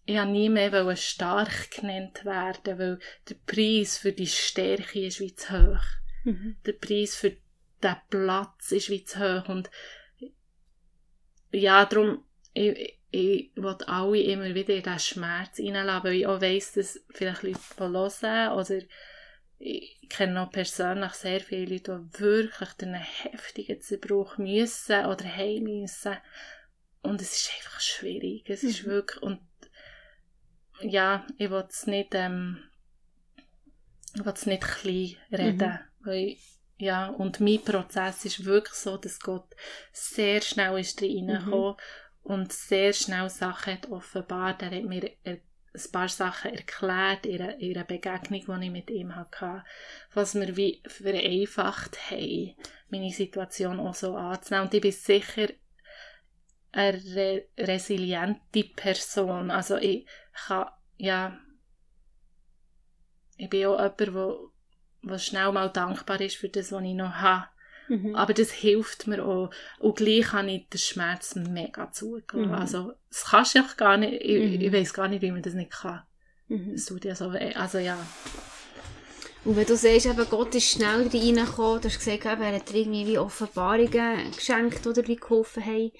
ich habe nie mehr stark genannt werden, weil der Preis für die Stärke ist wie zu hoch. Mhm. Der Preis für den Platz ist wie zu hoch. Und ja, darum, ich, ich will alle immer wieder in diesen Schmerz hineinlassen, weil ich auch weiss, dass vielleicht Leute hören oder ich kenne noch persönlich sehr viele Leute, die wirklich durch einen heftigen Zerbruch müssen oder heim müssen. Und es ist einfach schwierig. Es ist mhm. wirklich, und ja, ich will es nicht, ähm, ich will nicht klein reden, mhm. weil, ja, und mein Prozess ist wirklich so, dass Gott sehr schnell ist reingekommen mhm. und sehr schnell Sachen hat offenbart. Er hat mir ein paar Sachen erklärt in einer, in einer Begegnung, die ich mit ihm hatte, was mir wie vereinfacht haben, meine Situation auch so anzunehmen. Und ich bin sicher eine re resiliente Person. Also ich kann, ja, ich bin auch jemand, der, der schnell mal dankbar ist für das, was ich noch habe. Mhm. Aber das hilft mir auch. Und gleich habe ich den Schmerz mega zugelassen. Mhm. Also, das kannst du auch gar nicht, ich, mhm. ich weiß gar nicht, wie man das nicht kann. Mhm. Das tut ja so weh. Also, ja. Und wenn du sagst, eben, Gott ist schnell reingekommen, du hast gesagt, eben, er hat irgendwie wie Offenbarungen geschenkt oder wie geholfen haben.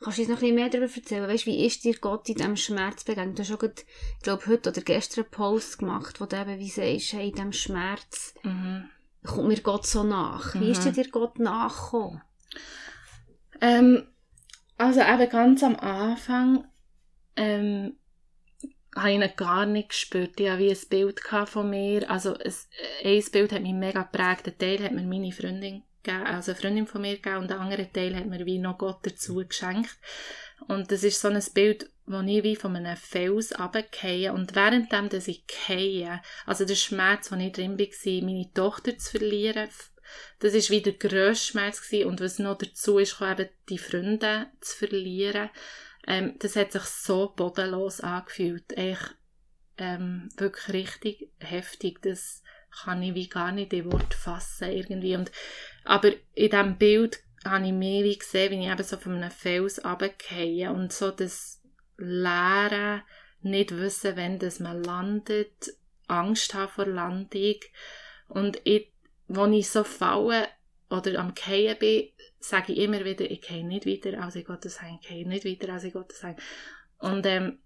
Kannst du uns noch ein bisschen mehr darüber erzählen? Weißt, wie ist dir Gott in diesem Schmerz begegnet? Du hast auch, gerade, ich glaube, heute oder gestern einen Post gemacht, wo du eben wie sagst, hey, in diesem Schmerz, mhm kommt mir Gott so nach? Wie mhm. ist dir Gott nachgekommen? Ähm, also eben ganz am Anfang ähm, habe ich ihn gar nicht gespürt. Ich hatte wie ein Bild von mir. Also ein, ein Bild hat mich mega geprägt. Ein Teil hat mir meine Freundin gegeben, also eine Freundin von mir gegeben und der andere Teil hat mir wie noch Gott dazu geschenkt. Und das ist so ein Bild, wo ich wie von einem Fels runtergehe und währenddem, dass ich gehe, also der Schmerz, wo ich drin war, meine Tochter zu verlieren, das war wieder der grösste Schmerz gewesen. und was noch dazu ist, eben die Freunde zu verlieren, ähm, das hat sich so bodenlos angefühlt, echt ähm, wirklich richtig heftig, das kann ich wie gar nicht in Wort fassen irgendwie und aber in diesem Bild habe ich mehr wie gesehen, wie ich eben so von einem Fels runtergehe und so das Leere, nicht wissen, wenn das man landet, Angst haben vor Landung. Und ich, wenn ich so falle oder am Gehen bin, sage ich immer wieder, ich gehe nicht weiter, als ich Gottes Heim, ich gehe nicht weiter, als ich Gottes Heim. Und, ähm,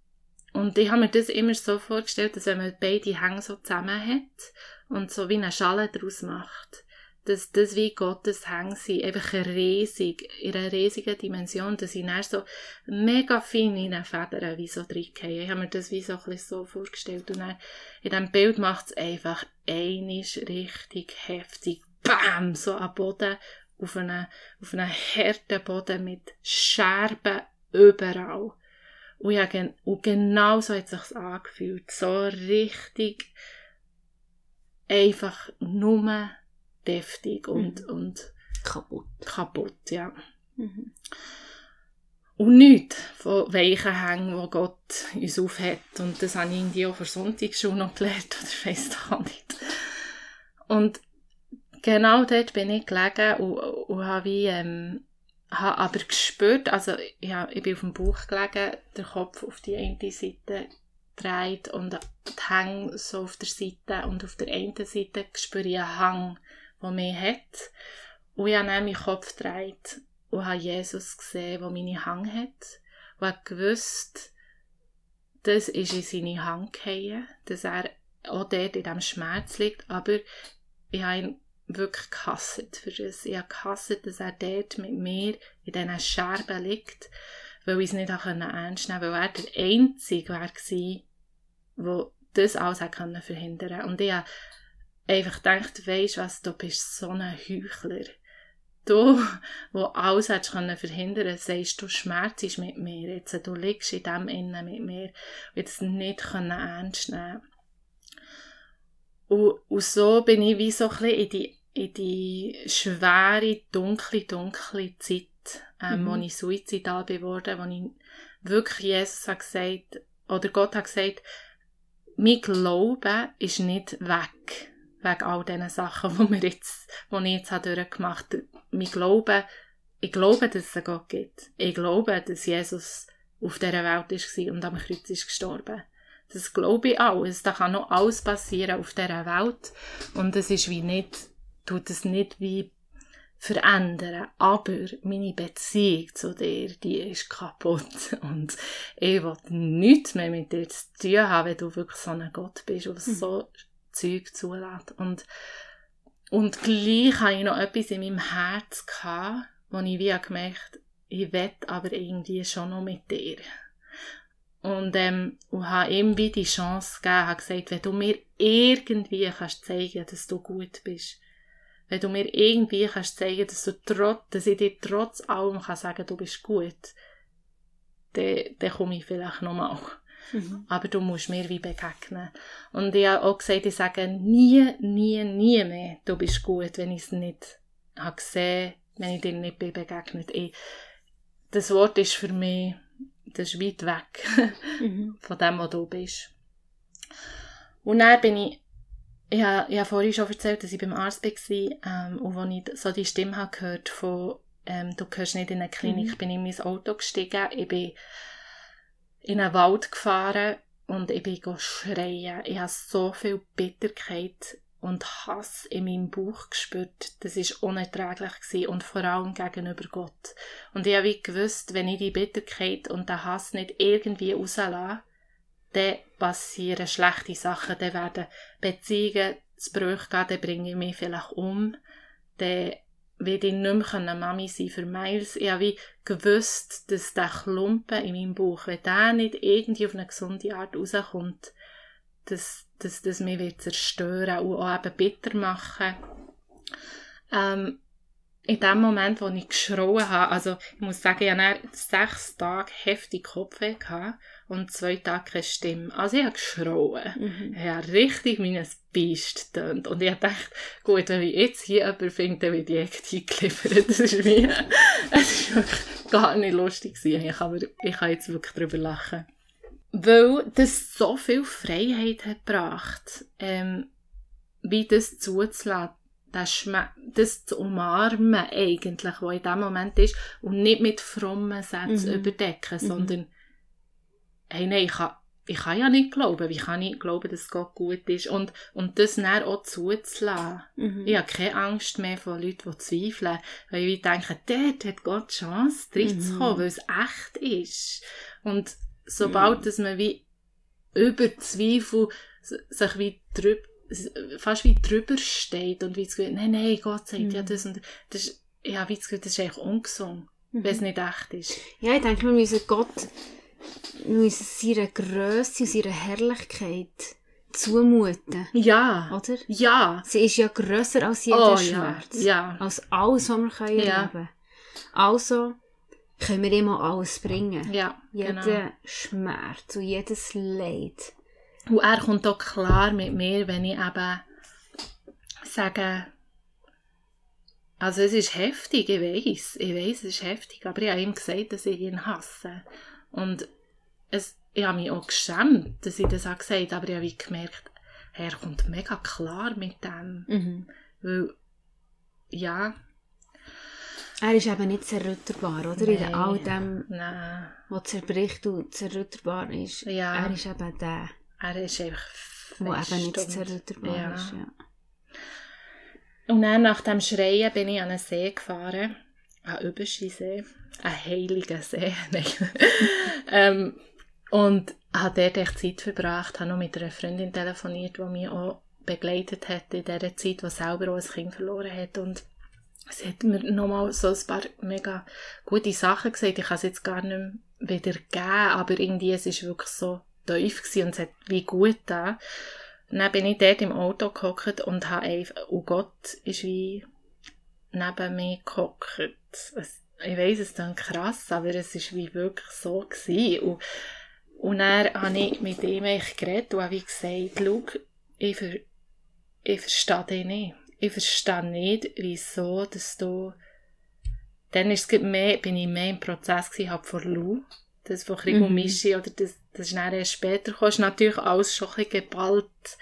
und ich habe mir das immer so vorgestellt, dass wenn man beide Hänge so zusammen hat und so wie eine Schale daraus macht, dass das wie Gottes Hänge sind, einfach riesig, in einer riesigen Dimension, dass ich dann so mega feine Federn wie so reingehen. Ich habe mir das wie so ein bisschen so vorgestellt und dann in diesem Bild macht es einfach einisch richtig heftig, bam, so am Boden, auf einen, auf einen harten Boden mit Scherben überall. Und, ja, und genau so hat es sich angefühlt. So richtig einfach nur deftig und, mhm. und kaputt. kaputt, ja. Mhm. Und nichts von weichen Hängen, die Gott uns aufhat. Und das habe ich irgendwie auch für Sonntag schon noch gelernt, oder weiss ich auch nicht. Und genau dort bin ich gelegen und, und habe wie, ähm, habe aber gespürt, also ja, ich bin auf dem Bauch gelegen, der Kopf auf die eine Seite dreht und die Hänge so auf der Seite und auf der einen Seite spüre ich einen Hang der mich hat. Und ich habe dann meinen Kopf gedreht und habe Jesus gesehen, der meine Hang hat. Und habe gewusst, das ist in seine Hand gefallen, dass er auch dort in diesem Schmerz liegt, aber ich habe ihn wirklich gehasst für das. Ich habe gehasst, dass er dort mit mir in diesen Scherben liegt, weil ich es nicht ernst nehmen konnte, weil er der Einzige war, der das alles verhindern konnte. Und ich habe einfach denkt, weisst was, du bist so ein Heuchler. Du, wo alles hättest können verhindern, sagst du, schmerzst mit mir jetzt, du liegst in dem innen mit mir, und jetzt nicht können ernst nehmen. Und, und so bin ich wie so ein bisschen in die, in die schwere, dunkle, dunkle Zeit, ähm, mhm. wo ich suizidal geworden, wo ich wirklich Jesus hat gesagt, oder Gott hat gesagt, mein Glaube ist nicht weg wegen all diesen Sachen, <laughs> die, wir jetzt, die ich jetzt durchgemacht habe. Mein Glaube, ich glaube, dass es einen Gott gibt. Ich glaube, dass Jesus auf dieser Welt war und am Kreuz ist gestorben. Das glaube ich auch. Da kann noch alles passieren auf dieser Welt. Und es ist wie nicht, tut es nicht wie verändern. Aber meine Beziehung zu dir, die ist kaputt. <laughs> Und ich will nichts mehr mit dir zu tun haben, wenn du wirklich so ein Gott bist, der mhm. so Zeug zulässt. Und, und gleich hatte ich noch etwas in meinem Herz, gehabt, wo ich wie gemerkt ich will aber irgendwie schon noch mit dir. Und, ähm, und habe ihm wie die Chance gegeben, habe gesagt, wenn du mir irgendwie kannst zeigen, dass du gut bist, wenn du mir irgendwie kannst zeigen, dass du trotz, dass ich dir trotz allem kann sagen, du bist gut, dann, dann komme ich vielleicht nochmal. Mhm. Aber du musst mir wie begegnen. Und ich habe auch gesagt, ich sage nie, nie, nie mehr, du bist gut, wenn ich es nicht habe gesehen, wenn ich dir nicht bin begegnet. Ich, das Wort ist für mich, das ist weit weg mhm. <laughs> von dem, wo du bist. Und dann bin ich, ich habe, ich habe vorhin schon erzählt, dass ich beim Arzt war, ähm, und als ich so die Stimme habe gehört von, ähm, du gehörst nicht in eine Klinik, mhm. bin ich in mein Auto gestiegen, ich bin in einen Wald gefahren und ich bin schreien. Ich habe so viel Bitterkeit und Hass in meinem Bauch gespürt. Das ist unerträglich gewesen und vor allem gegenüber Gott. Und ich habe wie gewusst, wenn ich die Bitterkeit und den Hass nicht irgendwie rauslasse, dann passieren schlechte Sachen, dann werden Beziehungen zu Bruch gehen, dann bringe ich mich vielleicht um, dann werde ich nicht mehr Mami sein für Miles. Ich habe gewusst, dass der Klumpen in meinem Bauch, wenn der nicht irgendwie auf eine gesunde Art rauskommt, dass, dass das mich wird zerstören und auch eben bitter machen. Ähm, in dem Moment, wo ich geschrauen habe, also ich muss sagen, ich hatte sechs Tage heftig Kopfweh gehabt und zwei Tage keine Stimme. Also ich habe geschrauen. Mhm. Ich habe richtig ein Biest getönt. Und ich habe gedacht, gut, wenn ich jetzt hier jemanden finde, dann wird ich eingeliefert. Das ist mir, es ist wirklich gar nicht lustig gewesen. Aber ich kann jetzt wirklich darüber lachen. Weil das so viel Freiheit hat gebracht, ähm, wie das zuzulassen das, das zu umarmen eigentlich, was in dem Moment ist, und nicht mit frommen Sätzen Mhm. überdecken, Mhm. sondern hey, nein, ich kann, ich kann ja nicht glauben. Wie kann ich glauben, dass Gott gut ist? Und, und das dann auch zuzulassen. Mhm. Ich habe keine Angst mehr von Leuten, die zweifeln. Weil ich denke, dort hat Gott die Chance, reinzukommen, Mhm. weil es echt ist. Und sobald dass man wie über Zweifel sich wie drüber, fast wie drüber steht und wie das Gefühl, nein, nein, Gott sagt ja Mhm. das und das ist, habe wie das Gefühl, das ist eigentlich ungesund, Mhm. wenn es nicht echt ist. Ja, ich denke, wir müssen Gott, müssen seiner Grösse und seiner Herrlichkeit zumuten. Ja, Oder? ja, Sie ist ja grösser als jeder oh ja, Schmerz. ja, Als alles, was wir können Ja. erleben Also können wir auch alles bringen. ja, Jeden genau. Schmerz und jedes Leid. Und er kommt auch klar mit mir, wenn ich eben sage, also es ist heftig, ich weiß, ich weiß, es ist heftig, aber ich habe ihm gesagt, dass ich ihn hasse. Und es, ich habe mich auch geschämt, dass ich das auch gesagt habe, aber ich habe gemerkt, er kommt mega klar mit dem. Mhm. Weil, ja, Er ist eben nicht zerrütterbar, oder? In Nein. all dem, nein, was zerbricht und zerrütterbar ist. Ja. Er ist eben der, er ist einfach der fest eben nicht zerrütterbar ja. ist. Ja. Und dann nach dem Schreien bin ich an einen See gefahren, an Überschisee, ein heiliger See. <laughs> Ähm, und habe dort echt Zeit verbracht, habe noch mit einer Freundin telefoniert, die mich auch begleitet hat in dieser Zeit, die selber auch ein Kind verloren hat. Und sie hat mir nochmal so ein paar mega gute Sachen gesagt. Ich kann es jetzt gar nicht mehr wiedergeben, aber irgendwie es ist wirklich so tief und es hat wie gut da. Dann bin ich dort im Auto gehockt und habe einfach, und Gott ist wie neben mir gehockt. Es, ich weiss, es dann krass, aber es ist wie wirklich so gewesen. Und, und dann habe ich mit ihm eigentlich geredet und habe wie gesagt, schau, ich, ver, ich verstehe dich nicht. Ich verstehe nicht, wieso, dass du, dann ist es mehr, bin ich mehr im Prozess gewesen, halt von Lou, das von Krieg und Mhm. Mischi, oder das, das ist dann erst später gekommen, ist natürlich alles schon ein bisschen geballt,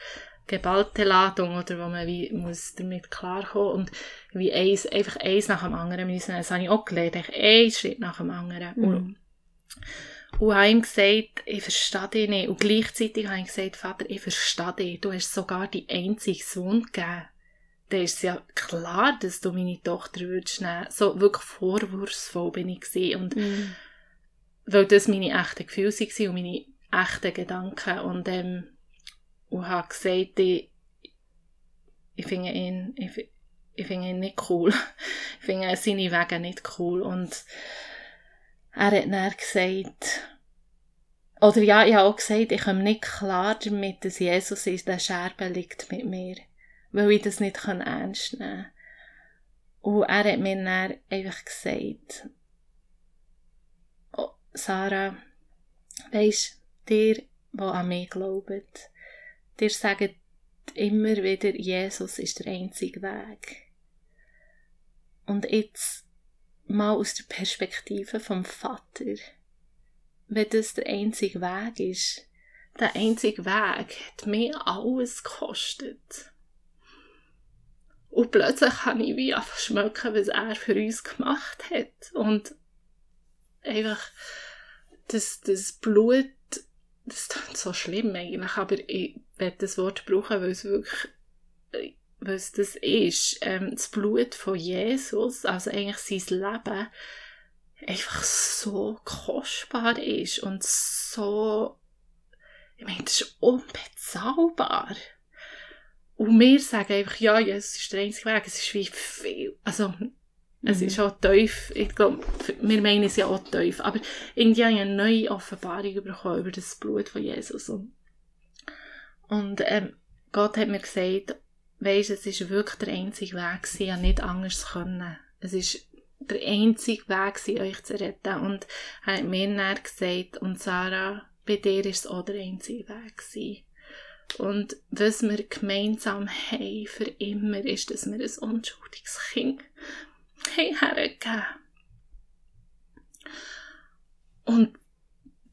geballte Ladung, oder wo man wie muss damit klarkommen und wie eins, einfach eins nach dem anderen müssen, das habe ich auch gelernt, einfach ein Schritt nach dem anderen. Und, Mhm. und habe ihm gesagt, ich verstehe dich nicht. Und gleichzeitig habe ich gesagt, Vater, ich verstehe dich. Du hast sogar die einzige Sohn gegeben. Dann ist es ja klar, dass du meine Tochter würdest nehmen. So wirklich vorwurfsvoll bin ich gewesen. Und Mhm. weil das meine echten Gefühle waren und meine echten Gedanken. Und, ähm, und habe gesagt, ich, ich finde ihn, ich, ich finde ihn nicht cool. <laughs> ich finde seine Wege nicht cool. Und er hat dann gesagt, oder ja, ich habe auch gesagt, ich komme nicht klar damit, dass Jesus in der Scherbe liegt mit mir. Weil ich das nicht ernst nehmen kann. Und er hat mir dann einfach gesagt, oh, Sarah, weisst, dir, die an mich glauben, dir sagen immer wieder, Jesus ist der einzige Weg. Und jetzt mal aus der Perspektive vom Vater, wenn das der einzige Weg ist, der einzige Weg hat mir alles gekostet. Und plötzlich kann ich wie einfach schmecken, was er für uns gemacht hat. Und einfach das, das Blut, das ist so schlimm eigentlich, aber ich werde das Wort brauchen, weil es wirklich, äh, weil es das ist. Ähm, das Blut von Jesus, also eigentlich sein Leben, einfach so kostbar ist und so, ich meine, das ist unbezahlbar. Und wir sagen einfach, ja, Jesus ist der einzige Weg. Es ist wie viel, also, es Mhm. ist auch tief, ich glaube, wir meinen es ja auch tief, aber irgendwie habe ich eine neue Offenbarung bekommen über das Blut von Jesus. Und, und ähm, Gott hat mir gesagt, weisst, es ist wirklich der einzige Weg gewesen, ich nicht anders können. Es ist der einzige Weg gewesen, euch zu retten. Und er hat mir dann gesagt, und Sarah, bei dir ist es auch der einzige Weg gewesen. Und was wir gemeinsam haben für immer, ist, dass wir ein unschuldiges Kind haben hergegeben. Und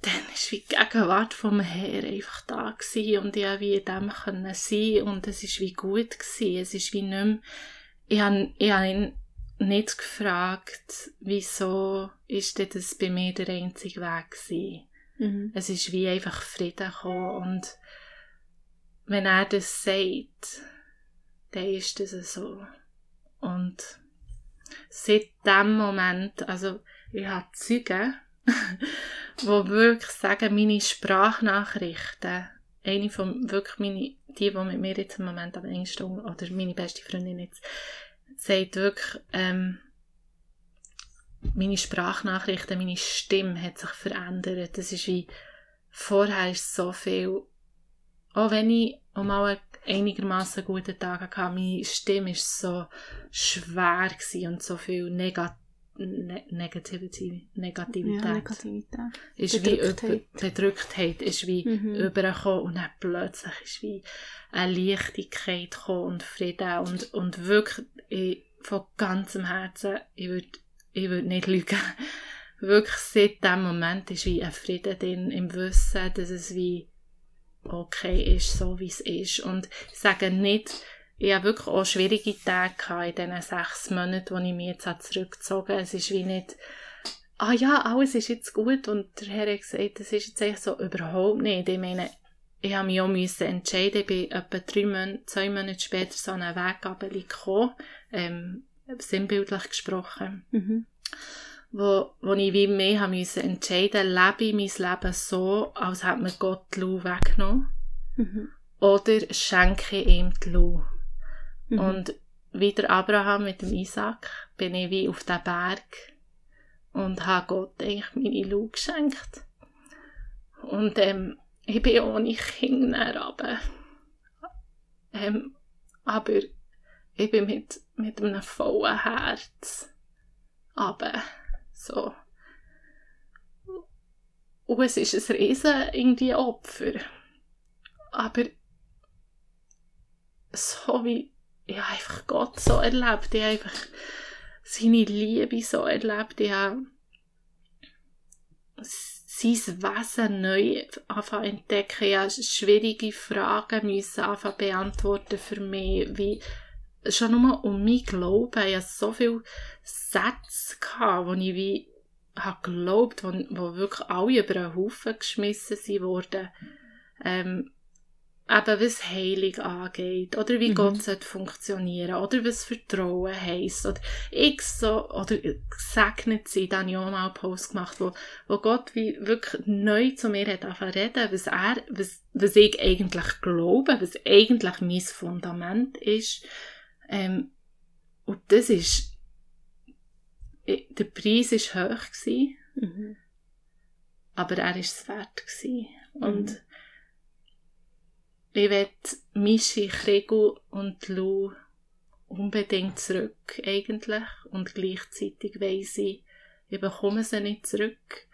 dann war wie die Gegenwart vom Herr einfach da gewesen und ich konnte wie in dem können sein und es war wie gut gewesen. Es ist wie nicht mehr, ich habe ich hab ihn nicht gefragt, wieso ist denn das bei mir der einzige Weg gewesen. Mhm. Es ist wie einfach Frieden gekommen und wenn er das sagt, dann ist das so. Und seit dem Moment, also ich habe Zeugen, die <laughs> wirklich sagen, meine Sprachnachrichten, eine von wirklich meine, die, die mit mir jetzt im Moment am engsten, oder meine beste Freundin jetzt, sagt wirklich, ähm, meine Sprachnachrichten, meine Stimme hat sich verändert. Das ist wie, vorher ist so viel, auch wenn ich auch mal einigermaßen guten Tag hatte, meine Stimme ist so schwer und so viel Negat ne Negativity, Negativität. Ja, Negativität. Ist Bedrücktheit. wie über, Bedrücktheit ist wie Mhm. übergekommen und dann plötzlich ist wie eine Leichtigkeit gekommen und Frieden und, und wirklich ich, von ganzem Herzen, ich würde ich würd nicht lügen, <laughs> wirklich seit dem Moment ist wie ein Frieden drin im Wissen, dass es wie okay ist, so wie es ist und ich sage nicht, ich habe wirklich auch schwierige Tage in diesen sechs Monaten, wo ich mich jetzt zurückgezogen habe. Es ist wie nicht, ah ja, alles ist jetzt gut und der Herr hat gesagt, das ist jetzt eigentlich so überhaupt nicht. Ich meine, ich habe mich auch müssen entscheiden, ich bin etwa drei Monate, zwei Monate später so einen Weg gekommen, ähm, sinnbildlich gesprochen, Mhm. Wo, wo ich wie mehr habe müssen entscheiden, lebe ich mein Leben so, als hätte mir Gott die Lau weggenommen, Mhm. oder schenke ich ihm die Lau. Mhm. Und wie der Abraham mit dem Isaac bin ich wie auf den Berg und habe Gott eigentlich meine Lau geschenkt. Und ähm, ich bin ohne Kinder runter. Ähm, aber ich bin mit, mit einem vollen Herz runter. So. Und es ist ein riesen irgendwie Opfer. Aber so wie ich einfach Gott so erlebt, ich einfach seine Liebe so erlebt, ich sein Wesen neu anfangen entdecken, ich musste schwierige Fragen müssen anfangen beantworten für mich, wie schon nur um mich glauben, ich hatte so viele Sätze, gehabt, wo ich wie habe geglaubt, wo, wo wirklich alle über einen Haufen geschmissen sind worden. Ähm, eben was Heilung angeht, oder wie Mhm. Gott sollte funktionieren, oder was Vertrauen heisst, oder ich so, oder gesegnet sein, da habe ich auch mal einen Post gemacht, wo, wo Gott wie wirklich neu zu mir hat angefangen reden, was er, was, was ich eigentlich glaube, was eigentlich mein Fundament ist, ähm, und das ist, der Preis war hoch gewesen, Mhm. aber er war es wert gewesen. Und Mhm. ich will Mischi, Krigu und Lou unbedingt zurück, eigentlich. Und gleichzeitig weiss ich, ich bekomme sie nicht zurück.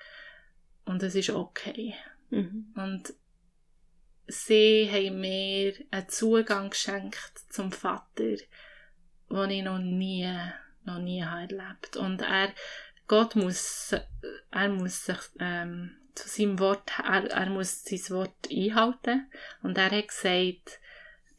Und es ist okay. Mhm. Und sie haben mir einen Zugang geschenkt zum Vater, den ich noch nie, noch nie habe erlebt. Und er, Gott muss, er muss sich, ähm, zu seinem Wort, er, er muss sein Wort einhalten. Und er hat gesagt,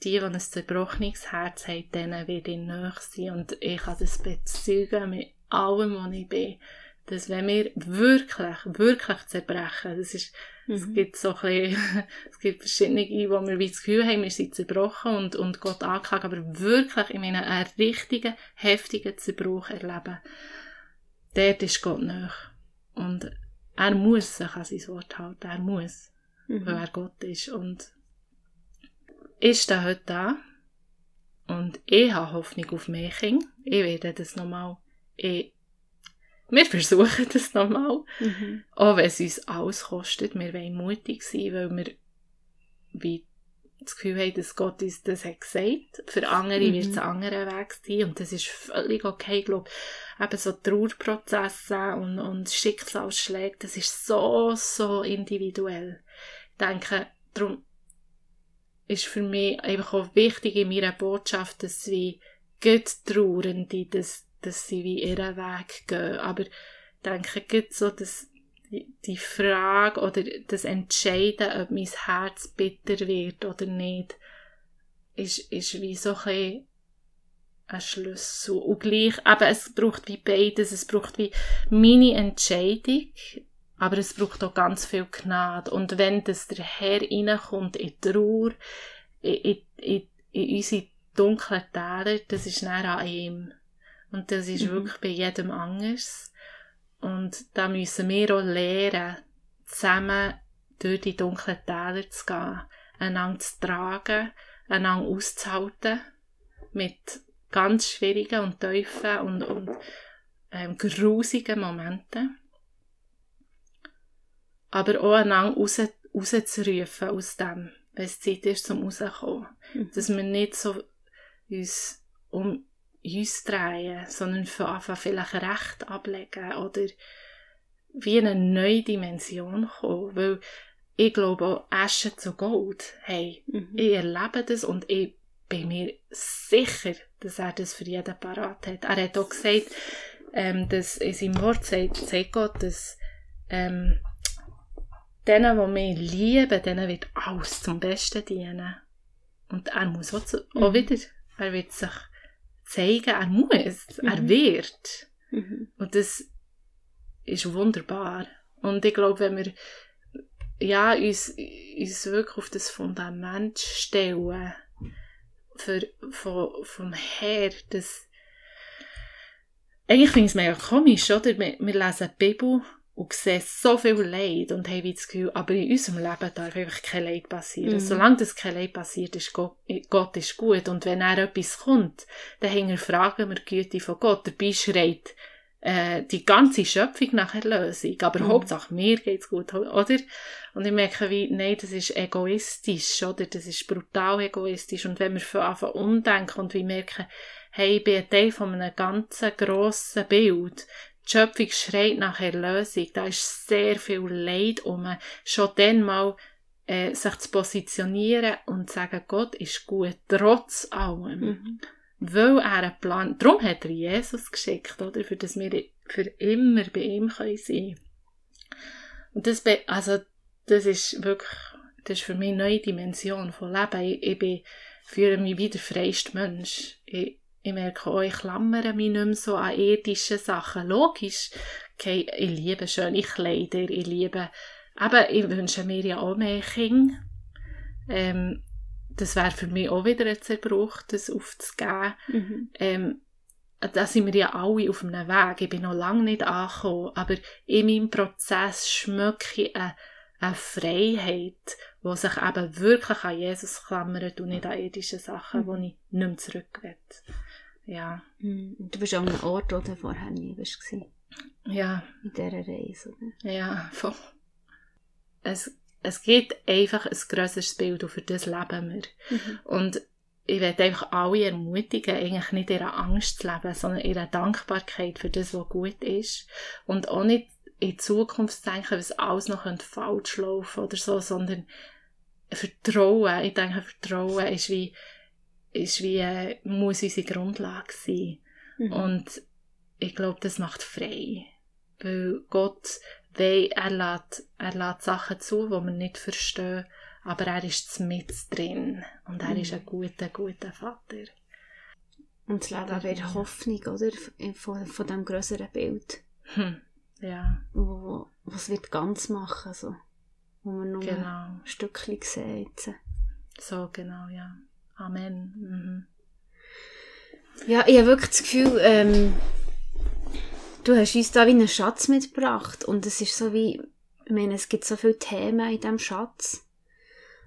die, die ein zerbrochenes Herz haben, denen wird ich nahe sein. Und ich kann das bezeugen mit allem, was ich bin. Dass wenn wir wirklich, wirklich zerbrechen, das ist, es Mhm. gibt so ein bisschen, <laughs> es gibt verschiedene, wo wir wie das Gefühl haben, wir sind zerbrochen und, und Gott angeklagt, aber wirklich, ich meine, einen richtigen, heftigen Zerbruch erleben. Dort ist Gott nahe. Und er muss sich an sein Wort halten, er muss, Mhm. weil er Gott ist. Und ich stehe heute da und ich habe Hoffnung auf mehr Kinder. Ich werde das nochmal, ich, wir versuchen das nochmal. Mhm. Auch wenn es uns alles kostet, wir wollen mutig sein, weil wir wie das Gefühl haben, dass Gott uns das hat gesagt. Für andere Mhm. wird es ein anderer Weg sein und das ist völlig okay. Ich glaube, eben so Trauerprozesse und, und Schicksalsschläge, das ist so, so individuell. Ich denke, darum ist für mich einfach auch wichtig in meiner Botschaft, dass wie gut Trauernde, dass, dass sie wie ihren Weg gehen. Aber ich denke, gut so, dass die, Frage oder das Entscheiden, ob mein Herz bitter wird oder nicht, ist, ist wie so ein ein Schlüssel. Und gleich, eben, es braucht wie beides. Es braucht wie meine Entscheidung, aber es braucht auch ganz viel Gnade. Und wenn das der Herr reinkommt in die Trauer, in, in, in, in unsere dunklen Täler, das ist näher an ihm. Und das ist mhm. wirklich bei jedem anders. Und da müssen wir auch lernen, zusammen durch die dunklen Täler zu gehen, einander zu tragen, einander auszuhalten, mit ganz schwierigen und tiefen und, und ähm, grusigen Momenten. Aber auch einander raus, rauszurufen aus dem, wenn es Zeit ist, zum rauszukommen. Mhm. Dass wir nicht so uns um uns drehen, sondern für einfach vielleicht Recht ablegen oder wie eine neue Dimension kommen. Weil ich glaube auch Asche zu Gold. Hey, mhm. ich erlebe das und ich bin mir sicher, dass er das für jeden parat hat. Er hat auch gesagt, ähm, dass in seinem Wort sagt, sagt Gott, dass ähm, denen, die mich lieben, denen wird alles zum Besten dienen. Und er muss auch, zu, mhm. auch wieder, er wird sich zeigen, er muss, mhm. er wird. Mhm. Und das ist wunderbar. Und ich glaube, wenn wir ja, uns, uns wirklich auf das Fundament stellen, für, von, vom Herr, das eigentlich finde ich es mega komisch, oder? Wir, wir lesen die Bibel und sehen so viel Leid und haben das Gefühl, aber in unserem Leben darf einfach kein Leid passieren. Mhm. Solange das kein Leid passiert, ist Gott, Gott ist gut. Und wenn er etwas kommt, dann hinterfragen wir die Güte von Gott. Dabei schreit äh, die ganze Schöpfung nach Erlösung. Aber mhm. Hauptsache mir geht's gut, oder? Und ich merke wie, nein, das ist egoistisch, oder? Das ist brutal egoistisch. Und wenn wir von Anfang umdenken und wir merken, hey, ich bin ein Teil von einem ganzen grossen Bild, die Schöpfung schreit nach Erlösung, da ist sehr viel Leid um, schon dann mal äh, sich zu positionieren und zu sagen, Gott ist gut, trotz allem. Mhm. Weil er einen Plan, darum hat er Jesus geschickt, oder? Für das wir für immer bei ihm können sein Und das, also, das ist wirklich, das ist für mich eine neue Dimension von Leben. Ich, ich bin, fühle mich wie der freiste Mensch. Ich, ich merke auch, ich klammere mich nicht mehr so an irdischen Sachen. Logisch, okay, ich liebe schöne Kleider, ich liebe, aber ich wünsche mir ja auch mehr Kinder. Ähm, das wäre für mich auch wieder ein Zerbruch, das aufzugeben. Mhm. Ähm, da sind wir ja alle auf einem Weg. Ich bin noch lange nicht angekommen, aber in meinem Prozess schmecke ich eine, eine Freiheit, die sich eben wirklich an Jesus klammert und nicht an irdische Sachen, mhm. wo ich nicht mehr zurück will. Ja. Mhm. Du bist an einem Ort, wo du vorher nie warst. Ja. In dieser Reise, oder? Ja, voll. Es, es gibt einfach ein grösseres Bild und für das leben wir. Mhm. Und ich werde einfach alle ermutigen, eigentlich nicht in ihrer Angst zu leben, sondern in ihrer Dankbarkeit für das, was gut ist. Und auch nicht in Zukunft zu denken, was alles noch falsch laufen oder so, sondern Vertrauen. Ich denke, Vertrauen ist wie, ist wie, äh, muss unsere Grundlage sein. Mhm. Und ich glaube, das macht frei. Weil Gott, weil er lässt, er lässt Sachen zu, die wir nicht verstehen, aber er ist mit drin. Und er mhm. ist ein guter, guter Vater. Und das Leben wäre Hoffnung, oder? Von, von diesem grösseren Bild. Hm. Ja. Wo, was wird ganz machen, so. Wo man nur genau. ein Stückchen sieht. So, genau, ja. Amen. Mhm. Ja, ich habe wirklich das Gefühl, ähm, du hast uns da wie einen Schatz mitgebracht und es ist so wie, ich meine, es gibt so viele Themen in diesem Schatz,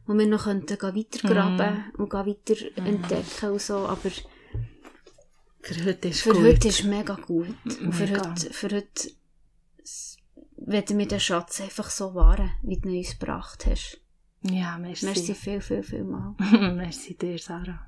wo wir noch könnten weitergraben mm. und weiter mm. entdecken und so, aber für heute ist für gut. heute ist mega gut. Und für heute, für heute werden wir den Schatz einfach so wahren, wie du uns gebracht hast. Ja, merci. Merci viel, viel, viel mal. <laughs> merci dir, Sarah.